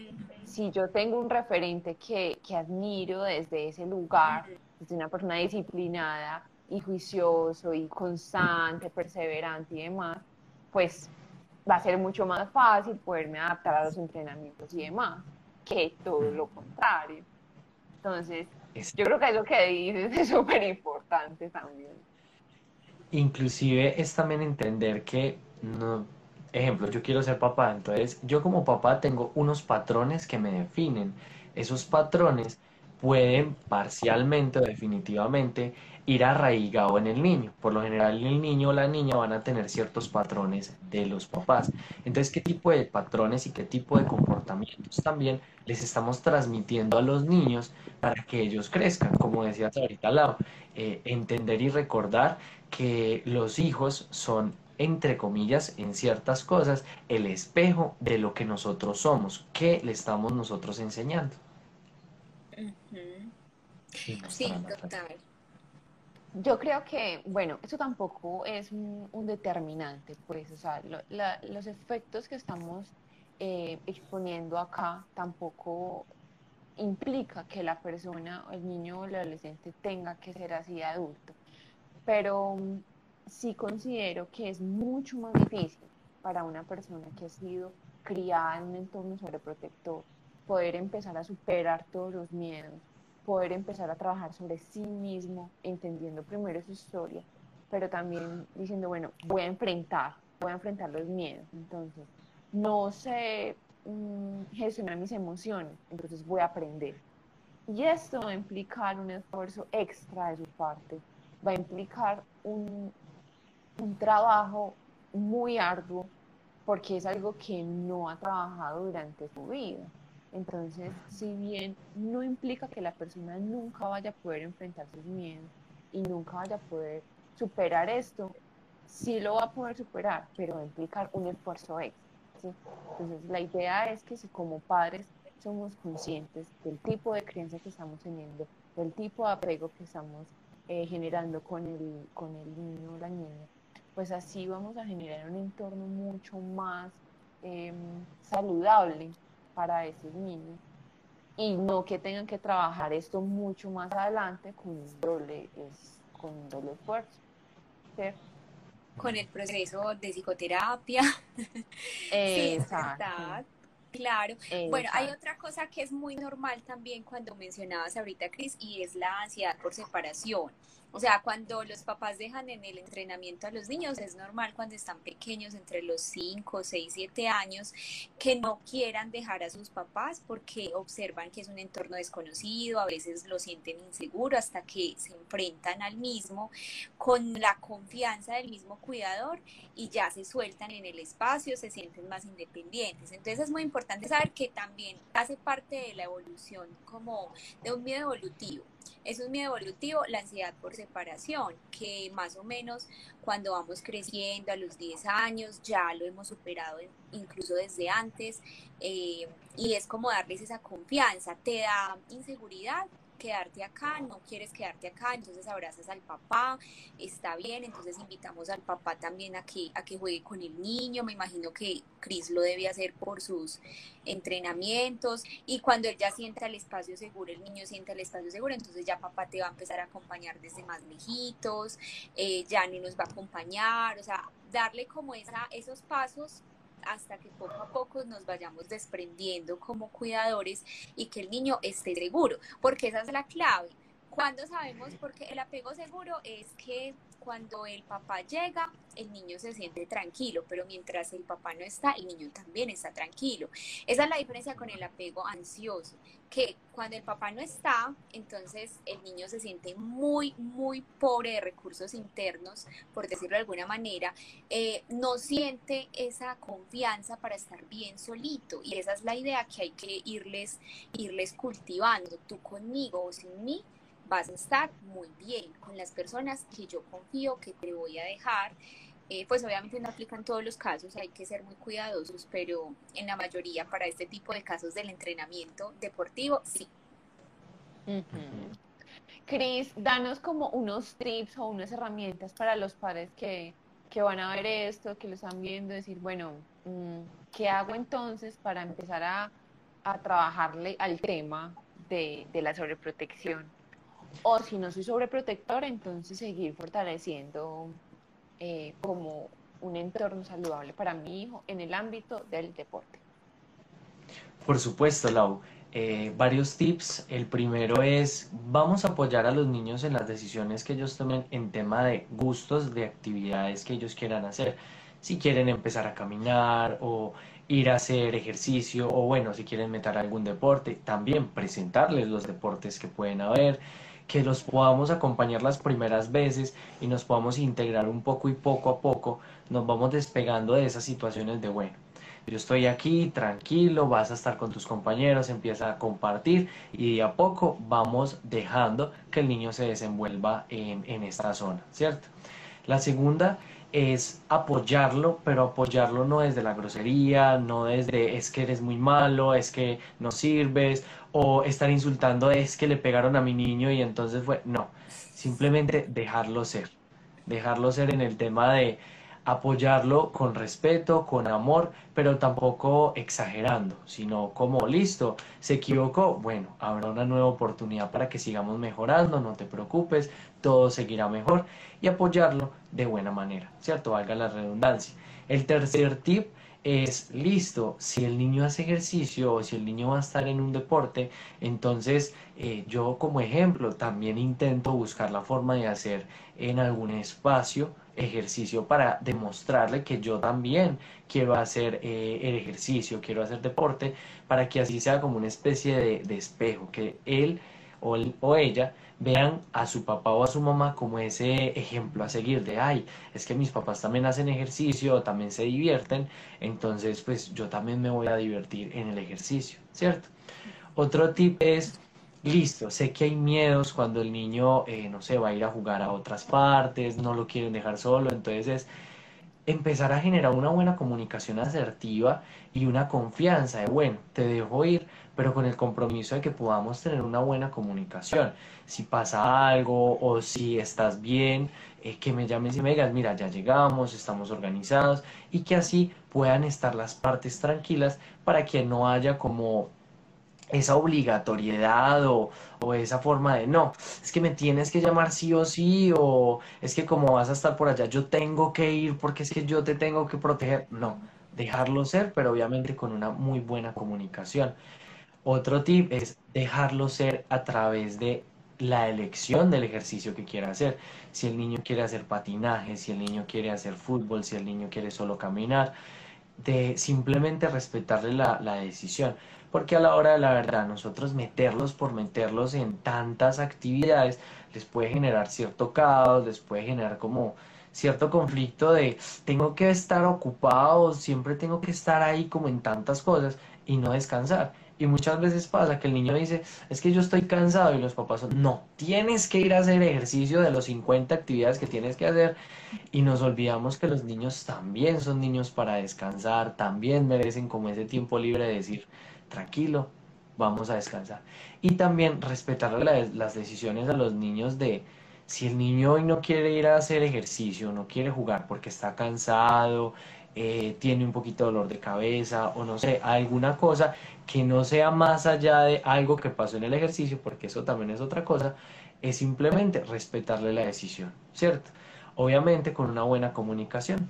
si yo tengo un referente que, que admiro desde ese lugar, desde una persona disciplinada y juicioso y constante, perseverante y demás, pues va a ser mucho más fácil poderme adaptar a los entrenamientos y demás, que todo lo contrario. Entonces, yo creo que eso que dices *laughs* es súper importante también. Inclusive es también entender que, no, ejemplo, yo quiero ser papá, entonces yo como papá tengo unos patrones que me definen. Esos patrones pueden parcialmente o definitivamente ir arraigado en el niño. Por lo general el niño o la niña van a tener ciertos patrones de los papás. Entonces, ¿qué tipo de patrones y qué tipo de comportamientos también les estamos transmitiendo a los niños para que ellos crezcan? Como decías ahorita, Lau, eh, entender y recordar que los hijos son entre comillas, en ciertas cosas, el espejo de lo que nosotros somos, que le estamos nosotros enseñando. Sí, total. Yo creo que, bueno, eso tampoco es un, determinante, pues, o sea, los efectos que estamos eh, exponiendo acá tampoco implica que la persona, el niño o el adolescente tenga que ser así adulto, pero sí considero que es mucho más difícil para una persona que ha sido criada en un entorno sobreprotector poder empezar a superar todos los miedos, poder empezar a trabajar sobre sí mismo, entendiendo primero su historia, pero también diciendo, bueno, voy a enfrentar, voy a enfrentar los miedos. Entonces, no sé mm, gestionar mis emociones, entonces voy a aprender. Y esto va a implicar un esfuerzo extra de su parte, va a implicar un, un trabajo muy arduo porque es algo que no ha trabajado durante su vida. Entonces, si bien no implica que la persona nunca vaya a poder enfrentar sus miedos y nunca vaya a poder superar esto, sí lo va a poder superar, pero va a implicar un esfuerzo extra. Entonces, la idea es que si como padres somos conscientes del tipo de creencia que estamos teniendo, del tipo de apego que estamos eh, generando con el, con el niño o la niña, pues así vamos a generar un entorno mucho más em, saludable para esos niños y no que tengan que trabajar esto mucho más adelante con un doble, es, con un doble esfuerzo. Con el proceso de psicoterapia. *laughs* Exacto. Claro. Bueno, hay otra cosa que es muy normal también cuando mencionabas ahorita, Cris, y es la ansiedad por separación. O sea, cuando los papás dejan en el entrenamiento a los niños, es normal cuando están pequeños, entre los 5, 6, 7 años, que no quieran dejar a sus papás porque observan que es un entorno desconocido, a veces lo sienten inseguro hasta que se enfrentan al mismo con la confianza del mismo cuidador y ya se sueltan en el espacio, se sienten más independientes. Entonces es muy importante saber que también hace parte de la evolución como de un miedo evolutivo es un miedo evolutivo, la ansiedad por separación, que más o menos cuando vamos creciendo a los 10 años ya lo hemos superado incluso desde antes eh, y es como darles esa confianza, te da inseguridad, quedarte acá, no quieres quedarte acá, entonces abrazas al papá, está bien, entonces invitamos al papá también a que, a que juegue con el niño, me imagino que Cris lo debe hacer por sus entrenamientos y cuando él ya sienta el espacio seguro, el niño sienta el espacio seguro, entonces ya papá te va a empezar a acompañar desde más lejitos, eh, ya ni nos va a acompañar, o sea, darle como esa, esos pasos hasta que poco a poco nos vayamos desprendiendo como cuidadores y que el niño esté seguro, porque esa es la clave. Cuando sabemos, porque el apego seguro es que cuando el papá llega, el niño se siente tranquilo, pero mientras el papá no está, el niño también está tranquilo. Esa es la diferencia con el apego ansioso, que cuando el papá no está, entonces el niño se siente muy, muy pobre de recursos internos, por decirlo de alguna manera, eh, no siente esa confianza para estar bien solito. Y esa es la idea que hay que irles, irles cultivando, tú conmigo o sin mí vas a estar muy bien con las personas que yo confío que te voy a dejar. Eh, pues obviamente no aplican todos los casos, hay que ser muy cuidadosos, pero en la mayoría para este tipo de casos del entrenamiento deportivo, sí. Cris, danos como unos tips o unas herramientas para los padres que, van a ver esto, que lo están viendo, decir, bueno, mm, ¿qué hago entonces para empezar a, trabajarle al tema de, de la sobreprotección? O si no soy sobreprotector, entonces seguir fortaleciendo eh, como un entorno saludable para mi hijo en el ámbito del deporte. Por supuesto, Lau. Eh, varios tips. El primero es, vamos a apoyar a los niños en las decisiones que ellos tomen en tema de gustos, de actividades que ellos quieran hacer. Si quieren empezar a caminar o ir a hacer ejercicio o bueno, si quieren meter algún deporte, también presentarles los deportes que pueden haber que los podamos acompañar las primeras veces y nos podamos integrar un poco y poco a poco nos vamos despegando de esas situaciones de bueno. Yo estoy aquí, tranquilo, vas a estar con tus compañeros, empieza a compartir y de a poco vamos dejando que el niño se desenvuelva en, en esta zona, ¿cierto? La segunda es apoyarlo, pero apoyarlo no desde la grosería, no desde es que eres muy malo, es que no sirves, o estar insultando es que le pegaron a mi niño y entonces fue, no, simplemente dejarlo ser, dejarlo ser en el tema de apoyarlo con respeto, con amor, pero tampoco exagerando, sino como listo, se equivocó, bueno, habrá una nueva oportunidad para que sigamos mejorando, no te preocupes, todo seguirá mejor y apoyarlo de buena manera, ¿cierto? Valga la redundancia. El tercer tip es listo, si el niño hace ejercicio o si el niño va a estar en un deporte, entonces eh, yo como ejemplo también intento buscar la forma de hacer en algún espacio ejercicio para demostrarle que yo también quiero hacer eh, el ejercicio, quiero hacer deporte, para que así sea como una especie de, espejo, que él o, o ella vean a su papá o a su mamá como ese ejemplo a seguir de, ay, es que mis papás también hacen ejercicio, también se divierten, entonces pues yo también me voy a divertir en el ejercicio, ¿cierto? Otro tip es, listo, sé que hay miedos cuando el niño, eh, no sé, va a ir a jugar a otras partes, no lo quieren dejar solo, entonces es empezar a generar una buena comunicación asertiva y una confianza de, bueno, te dejo ir, pero con el compromiso de que podamos tener una buena comunicación. Si pasa algo o si estás bien, eh, que me llames y me digas, mira, ya llegamos, estamos organizados y que así puedan estar las partes tranquilas para que no haya como esa obligatoriedad o, o, esa forma de no, es que me tienes que llamar sí o sí o es que como vas a estar por allá yo tengo que ir porque es que yo te tengo que proteger. No, dejarlo ser, pero obviamente con una muy buena comunicación. Otro tip es dejarlo ser a través de la elección del ejercicio que quiera hacer. Si el niño quiere hacer patinaje, si el niño quiere hacer fútbol, si el niño quiere solo caminar, de simplemente respetarle la, la decisión. Porque a la hora de la verdad, nosotros meterlos por meterlos en tantas actividades les puede generar cierto caos, les puede generar como cierto conflicto de tengo que estar ocupado, siempre tengo que estar ahí como en tantas cosas y no descansar. Y muchas veces pasa que el niño dice, es que yo estoy cansado y los papás son, no, tienes que ir a hacer ejercicio de los 50 actividades que tienes que hacer. Y nos olvidamos que los niños también son niños para descansar, también merecen como ese tiempo libre de decir, tranquilo, vamos a descansar. Y también respetar las decisiones a los niños de si el niño hoy no quiere ir a hacer ejercicio, no quiere jugar porque está cansado, eh, tiene un poquito de dolor de cabeza o no sé, alguna cosa que no sea más allá de algo que pasó en el ejercicio, porque eso también es otra cosa, es simplemente respetarle la decisión, ¿cierto? Obviamente con una buena comunicación.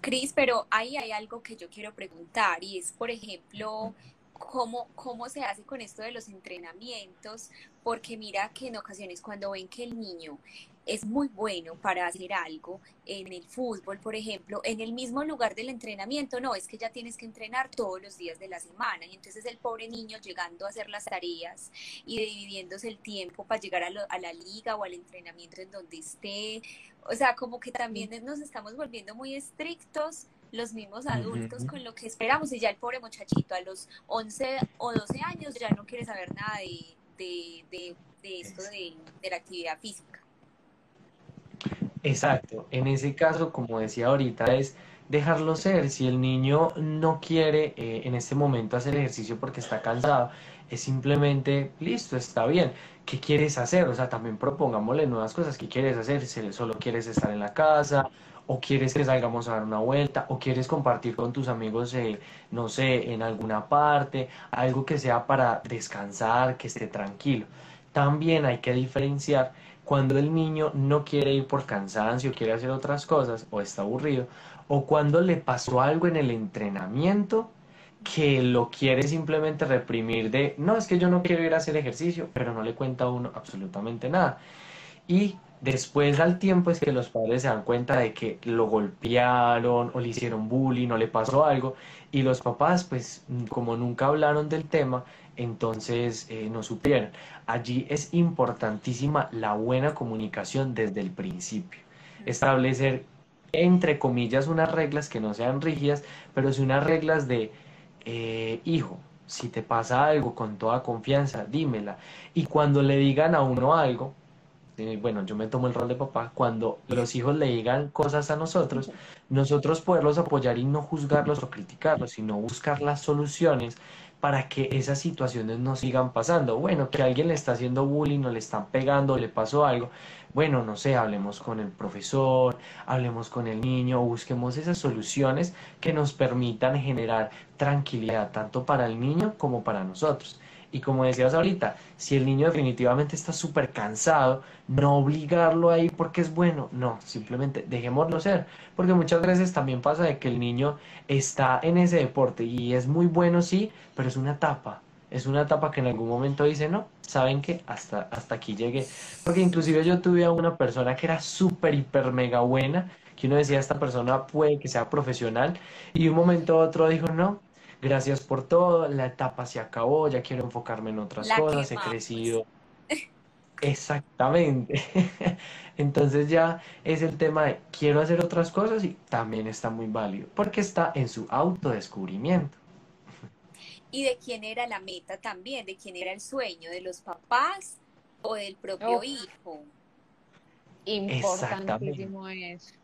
Cris, pero ahí hay algo que yo quiero preguntar y es, por ejemplo, cómo, cómo se hace con esto de los entrenamientos, porque mira que en ocasiones cuando ven que el niño es muy bueno para hacer algo en el fútbol, por ejemplo, en el mismo lugar del entrenamiento, no, es que ya tienes que entrenar todos los días de la semana y entonces el pobre niño llegando a hacer las tareas y dividiéndose el tiempo para llegar a, a la liga o al entrenamiento en donde esté, o sea, como que también nos estamos volviendo muy estrictos los mismos adultos con lo que esperamos y ya el pobre muchachito a los 11 o 12 años ya no quiere saber nada de, de, de, esto de, la actividad física. Exacto, en ese caso, como decía ahorita, es dejarlo ser. Si el niño no quiere eh, en este momento hacer ejercicio porque está cansado, es simplemente, listo, está bien. ¿Qué quieres hacer? O sea, también propongámosle nuevas cosas. ¿Qué quieres hacer? Si solo quieres estar en la casa o quieres que salgamos a dar una vuelta, o quieres compartir con tus amigos, eh, no sé, en alguna parte, algo que sea para descansar, que esté tranquilo. También hay que diferenciar cuando el niño no quiere ir por cansancio, quiere hacer otras cosas, o está aburrido, o cuando le pasó algo en el entrenamiento que lo quiere simplemente reprimir de, no, es que yo no quiero ir a hacer ejercicio, pero no le cuenta a uno absolutamente nada. Y Después al tiempo es que los padres se dan cuenta de que lo golpearon o le hicieron bullying o le pasó algo y los papás pues como nunca hablaron del tema entonces eh, no supieron. Allí es importantísima la buena comunicación desde el principio. Establecer entre comillas unas reglas que no sean rígidas pero sí unas reglas de eh, hijo, si te pasa algo con toda confianza, dímela. Y cuando le digan a uno algo, eh, bueno, yo me tomo el rol de papá, cuando los hijos le digan cosas a nosotros, nosotros poderlos apoyar y no juzgarlos o criticarlos, sino buscar las soluciones para que esas situaciones no sigan pasando. Bueno, que alguien le está haciendo bullying o le están pegando o le pasó algo. Bueno, no sé, hablemos con el profesor, hablemos con el niño, busquemos esas soluciones que nos permitan generar tranquilidad tanto para el niño como para nosotros. Y como decías ahorita, si el niño definitivamente está súper cansado, no obligarlo ahí porque es bueno, no, simplemente dejémoslo ser. Porque muchas veces también pasa de que el niño está en ese deporte y es muy bueno, sí, pero es una etapa. Es una etapa que en algún momento dice, no, saben que hasta, hasta aquí llegué. Porque inclusive yo tuve a una persona que era súper, hiper, mega buena, que uno decía, esta persona puede que sea profesional, y de un momento a otro dijo, no, gracias por todo, la etapa se acabó, ya quiero enfocarme en otras cosas, he crecido. *laughs* Exactamente. *laughs* Entonces ya es el tema de quiero hacer otras cosas y también está muy válido, porque está en su autodescubrimiento. Y de quién era la meta también, de quién era el sueño, de los papás o del propio hijo. Importantísimo es.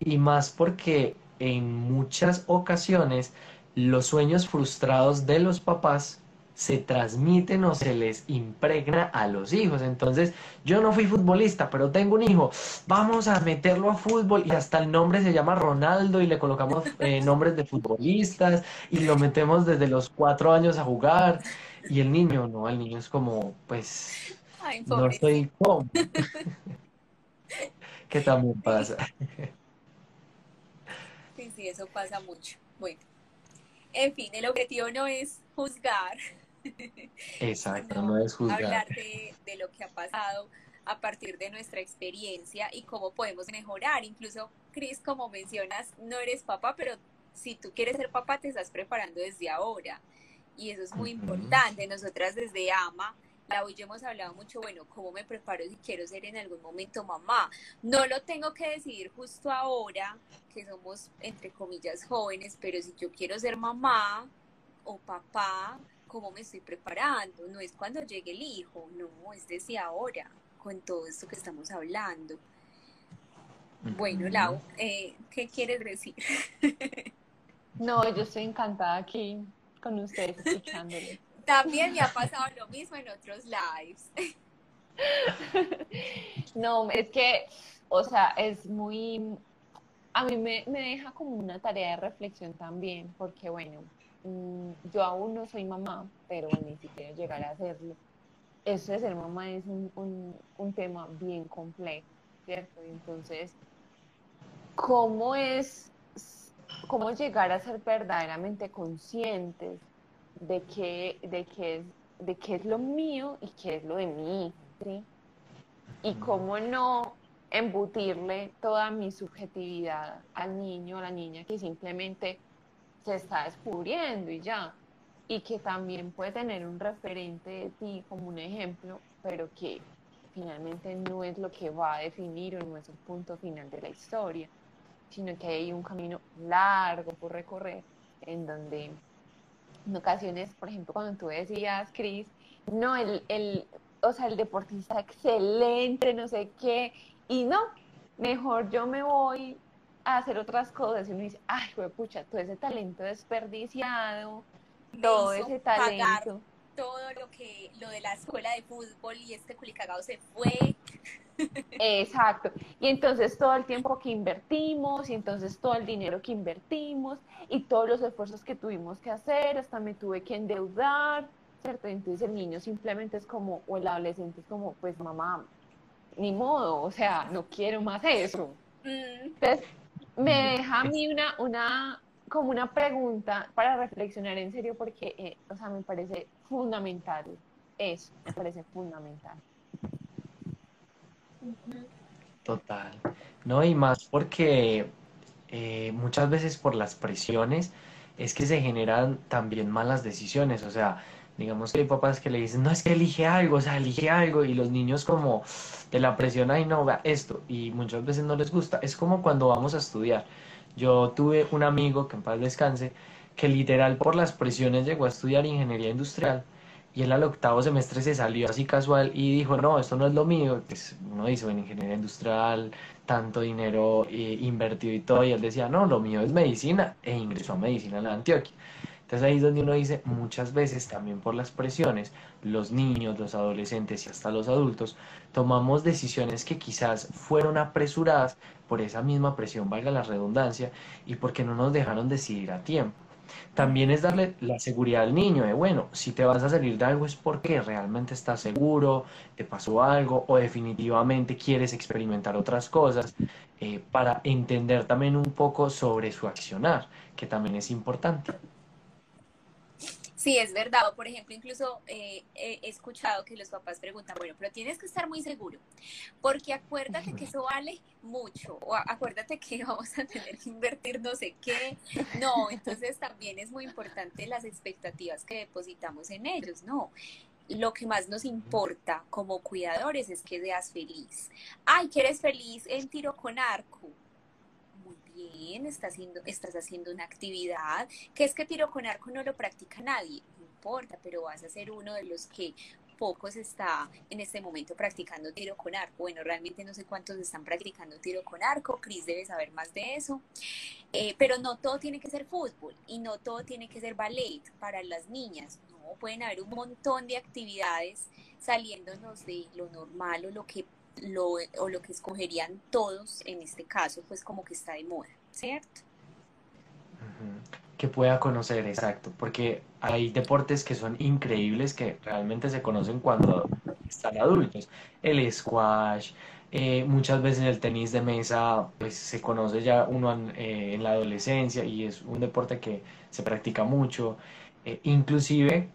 Y más porque en muchas ocasiones los sueños frustrados de los papás se transmiten o se les impregna a los hijos. Entonces, yo no fui futbolista, pero tengo un hijo. Vamos a meterlo a fútbol y hasta el nombre se llama Ronaldo y le colocamos eh, *laughs* nombres de futbolistas y lo metemos desde los cuatro años a jugar. Y el niño, no, el niño es como, pues, no estoy como. *laughs* ¿Qué también pasa? *laughs* Sí, eso pasa mucho. Bueno, en fin, el objetivo no es juzgar. *laughs* Exacto, no, es juzgar. Hablar de, de lo que ha pasado a partir de nuestra experiencia y cómo podemos mejorar. Incluso, Cris, como mencionas, no eres papá, pero si tú quieres ser papá, te estás preparando desde ahora. Y eso es muy importante. Nosotras desde AMA la hoy hemos hablado mucho, bueno, cómo me preparo si quiero ser en algún momento mamá. No lo tengo que decidir justo ahora, que somos, entre comillas, jóvenes, pero si yo quiero ser mamá o papá, ¿cómo me estoy preparando? No es cuando llegue el hijo, no, es desde ahora, con todo esto que estamos hablando. Bueno, Lau, eh, ¿qué quieres decir? *laughs* no, yo estoy encantada aquí con ustedes escuchándolo. También me ha pasado lo mismo en otros lives. *laughs* No, es que, o sea, es muy, a mí me, me deja como una tarea de reflexión también, porque bueno, mm, yo aún no soy mamá, pero ni siquiera llegar a hacerlo. Eso de ser mamá es un, un, un tema bien complejo, ¿cierto? Entonces, ¿cómo es, cómo llegar a ser verdaderamente conscientes de qué, de qué, es, de qué es lo mío y qué es lo de mi hijo? ¿sí? Y cómo no embutirle toda mi subjetividad al niño o a la niña que simplemente se está descubriendo y ya. Y que también puede tener un referente de ti como un ejemplo, pero que finalmente no es lo que va a definir o no es el punto final de la historia, sino que hay un camino largo por recorrer en donde en ocasiones, por ejemplo, cuando tú decías, Cris, no, el, el, o sea, el deportista excelente, no sé qué, y no, mejor yo me voy a hacer otras cosas y uno dice, ay, pucha, todo ese talento desperdiciado, todo ese talento. Todo lo que, lo de la escuela de fútbol y este culicagado se fue. Exacto. Y entonces todo el tiempo que invertimos, y entonces todo el dinero que invertimos, y todos los esfuerzos que tuvimos que hacer, hasta me tuve que endeudar, ¿cierto? Entonces el niño simplemente es como, o el adolescente es como, pues mamá, ni modo, o sea, no quiero más eso. Mm. Entonces, me deja a mí una, una, como una pregunta para reflexionar en serio, porque, eh, o sea, me parece fundamental eso, me parece fundamental. Total. No, y más porque eh, muchas veces por las presiones es que se generan también malas decisiones, o sea, Digamos que hay papás que le dicen, no, es que elige algo, o sea, elige algo, y los niños como de la presión, ay, no, vea esto, y muchas veces no les gusta. Es como cuando vamos a estudiar. Yo tuve un amigo, que en paz descanse, que literal por las presiones llegó a estudiar ingeniería industrial, y él al octavo semestre se salió así casual y dijo, no, esto no es lo mío, pues uno dice, en ingeniería industrial, tanto dinero eh, invertido y todo, y él decía, no, lo mío es medicina, e ingresó a medicina en la Antioquia. Entonces ahí es donde uno dice, muchas veces también por las presiones, los niños, los adolescentes y hasta los adultos, tomamos decisiones que quizás fueron apresuradas por esa misma presión, valga la redundancia, y porque no nos dejaron decidir a tiempo. También es darle la seguridad al niño de, bueno, si te vas a salir de algo es porque realmente estás seguro, te pasó algo o definitivamente quieres experimentar otras cosas eh, para entender también un poco sobre su accionar, que también es importante. Sí, es verdad. por ejemplo, incluso eh, he escuchado que los papás preguntan, bueno, pero tienes que estar muy seguro, porque acuérdate que eso vale mucho, o acuérdate que *laughs* vamos a tener que invertir no sé qué. No, entonces también es muy importante las expectativas que depositamos en ellos, ¿no? Lo que más nos importa como cuidadores es que seas feliz. Ay, que eres feliz en tiro con arco estás haciendo, estás haciendo una actividad, que es que tiro con arco no lo practica nadie, no importa, pero vas a ser uno de los que pocos está en este momento practicando tiro con arco. Bueno, realmente no sé cuántos están practicando tiro con arco, Cris debe saber más de eso, eh, pero no todo tiene que ser fútbol y no todo tiene que ser ballet para las niñas, no, pueden haber un montón de actividades saliéndonos de lo normal o lo que lo, o lo que escogerían todos en este caso, pues como que está de moda, ¿cierto? Que pueda conocer, exacto, porque hay deportes que son increíbles que realmente se conocen cuando están adultos. El squash, eh, muchas veces el tenis de mesa, pues se conoce ya uno en, eh, la adolescencia y es un deporte que se practica mucho. Eh, inclusive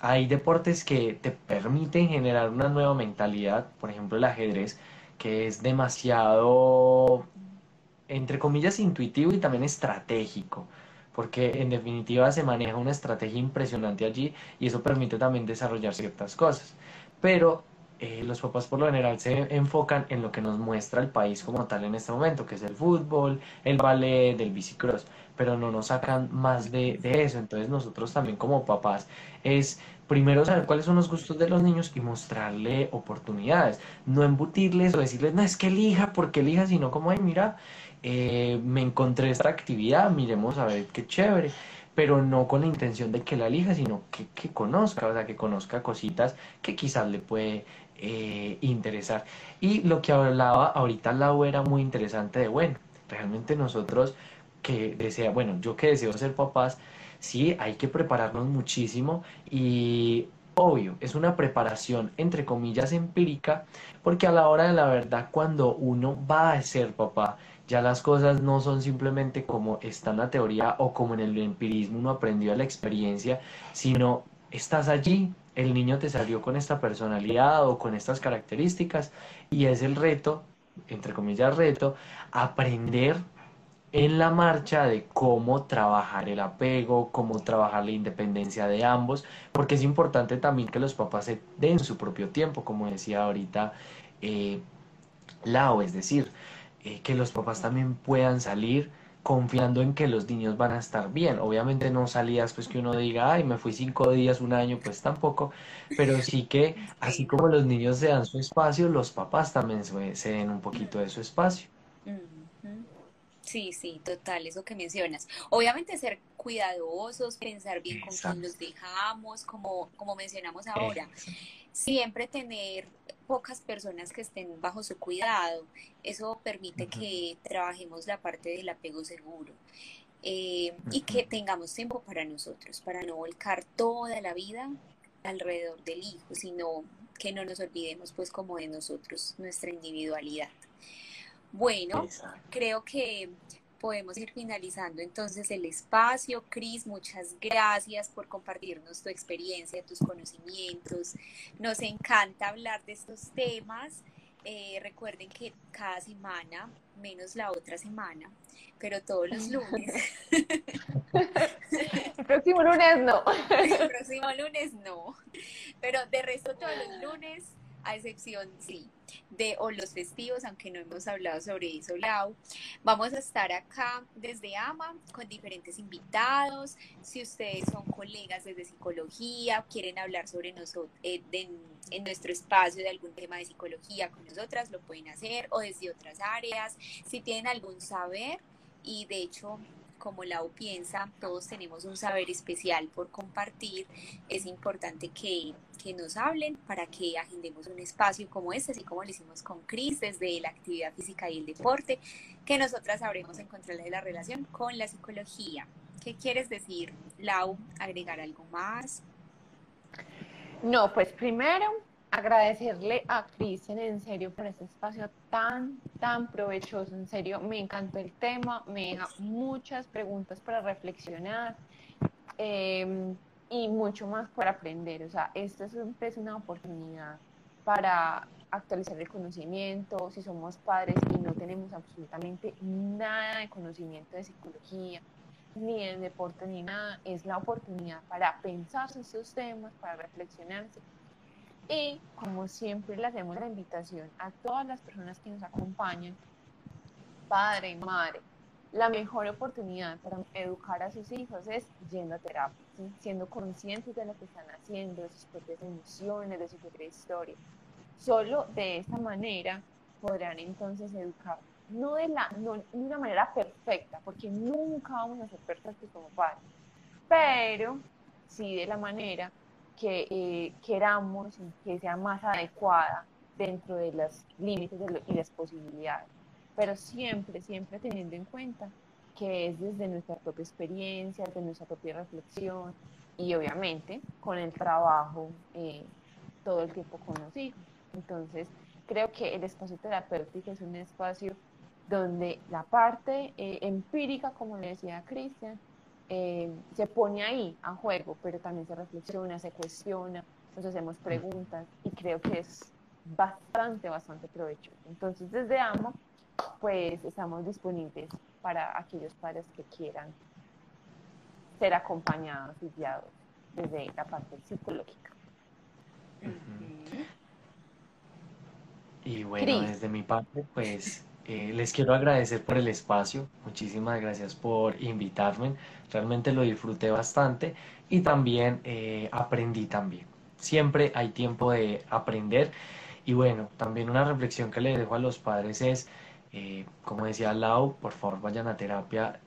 hay deportes que te permiten generar una nueva mentalidad, por ejemplo el ajedrez, que es demasiado, entre comillas, intuitivo y también estratégico, porque en definitiva se maneja una estrategia impresionante allí y eso permite también desarrollar ciertas cosas. Pero eh, los papás por lo general se enfocan en lo que nos muestra el país como tal en este momento, que es el fútbol, el ballet, el bicicross pero no nos sacan más de, eso. Entonces nosotros también como papás es primero saber cuáles son los gustos de los niños y mostrarle oportunidades. No embutirles o decirles, no, es que elija, porque elija, sino como, ay, mira, eh, me encontré esta actividad, miremos a ver qué chévere. pero no con la intención de que la elija, sino que, que conozca, o sea, que conozca cositas que quizás le puede eh, interesar. Y lo que hablaba ahorita Lau era muy interesante de, bueno, realmente nosotros que desea, bueno, yo que deseo ser papás, sí, hay que prepararnos muchísimo y obvio, es una preparación entre comillas empírica, porque a la hora de la verdad, cuando uno va a ser papá, ya las cosas no son simplemente como está en la teoría o como en el empirismo uno aprendió a la experiencia, sino estás allí, el niño te salió con esta personalidad o con estas características y es el reto, entre comillas reto, aprender en la marcha de cómo trabajar el apego, cómo trabajar la independencia de ambos, porque es importante también que los papás se den su propio tiempo, como decía ahorita eh, Lao, es decir, eh, que los papás también puedan salir confiando en que los niños van a estar bien. Obviamente no salías pues que uno diga, ay, me fui cinco días, un año, pues tampoco, pero sí que así como los niños se dan su espacio, los papás también se, den un poquito de su espacio. Sí, sí, total, eso que mencionas. Obviamente ser cuidadosos, pensar bien con quién los dejamos, como, como mencionamos ahora. Siempre tener pocas personas que estén bajo su cuidado. Eso permite que trabajemos la parte del apego seguro. Eh, y que tengamos tiempo para nosotros, para no volcar toda la vida alrededor del hijo, sino que no nos olvidemos pues como de nosotros, nuestra individualidad. Bueno, creo que podemos ir finalizando entonces el espacio. Cris, muchas gracias por compartirnos tu experiencia, tus conocimientos. Nos encanta hablar de estos temas. Eh, recuerden que cada semana, menos la otra semana, pero todos los *laughs* lunes. el próximo lunes no. *laughs* el próximo lunes no. Pero de resto todos los lunes a excepción, sí, de o los festivos, aunque no hemos hablado sobre eso, Lau. Vamos a estar acá desde AMA con diferentes invitados. Si ustedes son colegas desde psicología, quieren hablar sobre nosotros, eh, en nuestro espacio de algún tema de psicología con nosotras, lo pueden hacer, o desde otras áreas. Si tienen algún saber, y de hecho como Lau piensa, todos tenemos un saber especial por compartir. Es importante que, nos hablen para que agendemos un espacio como este, así como lo hicimos con Cris desde la actividad física y el deporte, que nosotras sabremos encontrarle la relación con la psicología. ¿Qué quieres decir, Lau? ¿Agregar algo más? No, pues primero agradecerle a Cristian en serio por este espacio tan, tan provechoso. En serio, me encantó el tema, me deja muchas preguntas para reflexionar em, y mucho más para aprender. O sea, siempre es una oportunidad para actualizar el conocimiento. Si somos padres y no tenemos absolutamente nada de conocimiento de psicología, ni de deporte, ni nada, es la oportunidad para pensar en estos temas, para reflexionarse y como siempre le hacemos la invitación a todas las personas que nos acompañan, padre madre, la mejor oportunidad para educar a sus hijos es yendo a terapia, siendo conscientes de lo que están haciendo, de sus propias emociones, de su propia historia. Solo de esta manera podrán entonces educar, no de, la, no de una manera perfecta, porque nunca vamos a ser perfectos como padres, pero sí de la manera que eh, queramos y que sea más adecuada dentro de los límites y las posibilidades. Pero siempre, siempre teniendo en cuenta que es desde nuestra propia experiencia, desde nuestra propia reflexión y obviamente con el trabajo eh, todo el tiempo con los hijos. Entonces, creo que el espacio terapéutico es un espacio donde la parte eh, empírica, como le decía Cristian, eh, se pone ahí a juego, pero también se reflexiona, se cuestiona, nos hacemos preguntas y creo que es bastante, bastante provechoso. Entonces, desde AMO, pues estamos disponibles para aquellos padres que quieran ser acompañados y guiados desde la parte psicológica. Y bueno, desde mi parte, pues eh, les quiero agradecer por el espacio, muchísimas gracias por invitarme, realmente lo disfruté bastante y también eh, aprendí también. Siempre hay tiempo de aprender y bueno, también una reflexión que le dejo a los padres es, eh, como decía Lau, por favor vayan a terapia.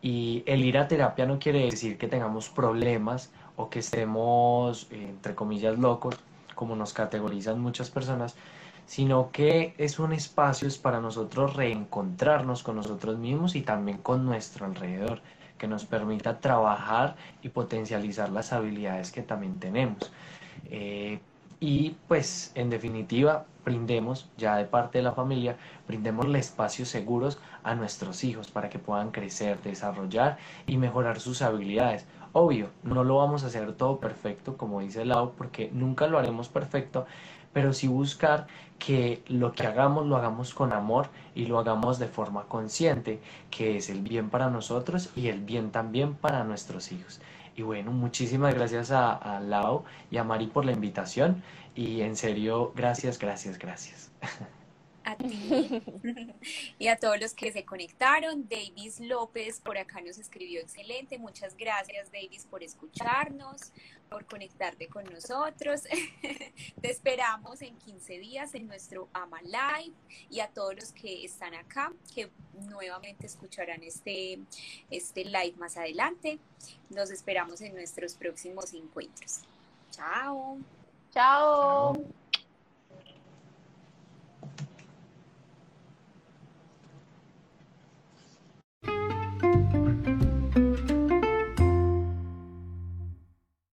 Y el ir a terapia no quiere decir que tengamos problemas o que estemos, entre comillas, locos, como nos categorizan muchas personas, sino que es un espacio para nosotros reencontrarnos con nosotros mismos y también con nuestro alrededor, que nos permita trabajar y potencializar las habilidades que también tenemos. Eh, y pues en definitiva brindemos ya de parte de la familia, brindemos espacios seguros a nuestros hijos para que puedan crecer, desarrollar y mejorar sus habilidades. Obvio, no lo vamos a hacer todo perfecto, como dice Lau, porque nunca lo haremos perfecto, pero sí buscar que lo que hagamos lo hagamos con amor y lo hagamos de forma consciente, que es el bien para nosotros y el bien también para nuestros hijos. Y bueno, muchísimas gracias a, a Lau y a Mari por la invitación y en serio, gracias, gracias, gracias. A ti y a todos los que se conectaron. Davis López por acá nos escribió excelente. Muchas gracias, Davis, por escucharnos, por conectarte con nosotros. *laughs* Te esperamos en 15 días en nuestro Ama Live y a todos los que están acá, que nuevamente escucharán este, este live más adelante. Nos esperamos en nuestros próximos encuentros. Chao. Chao.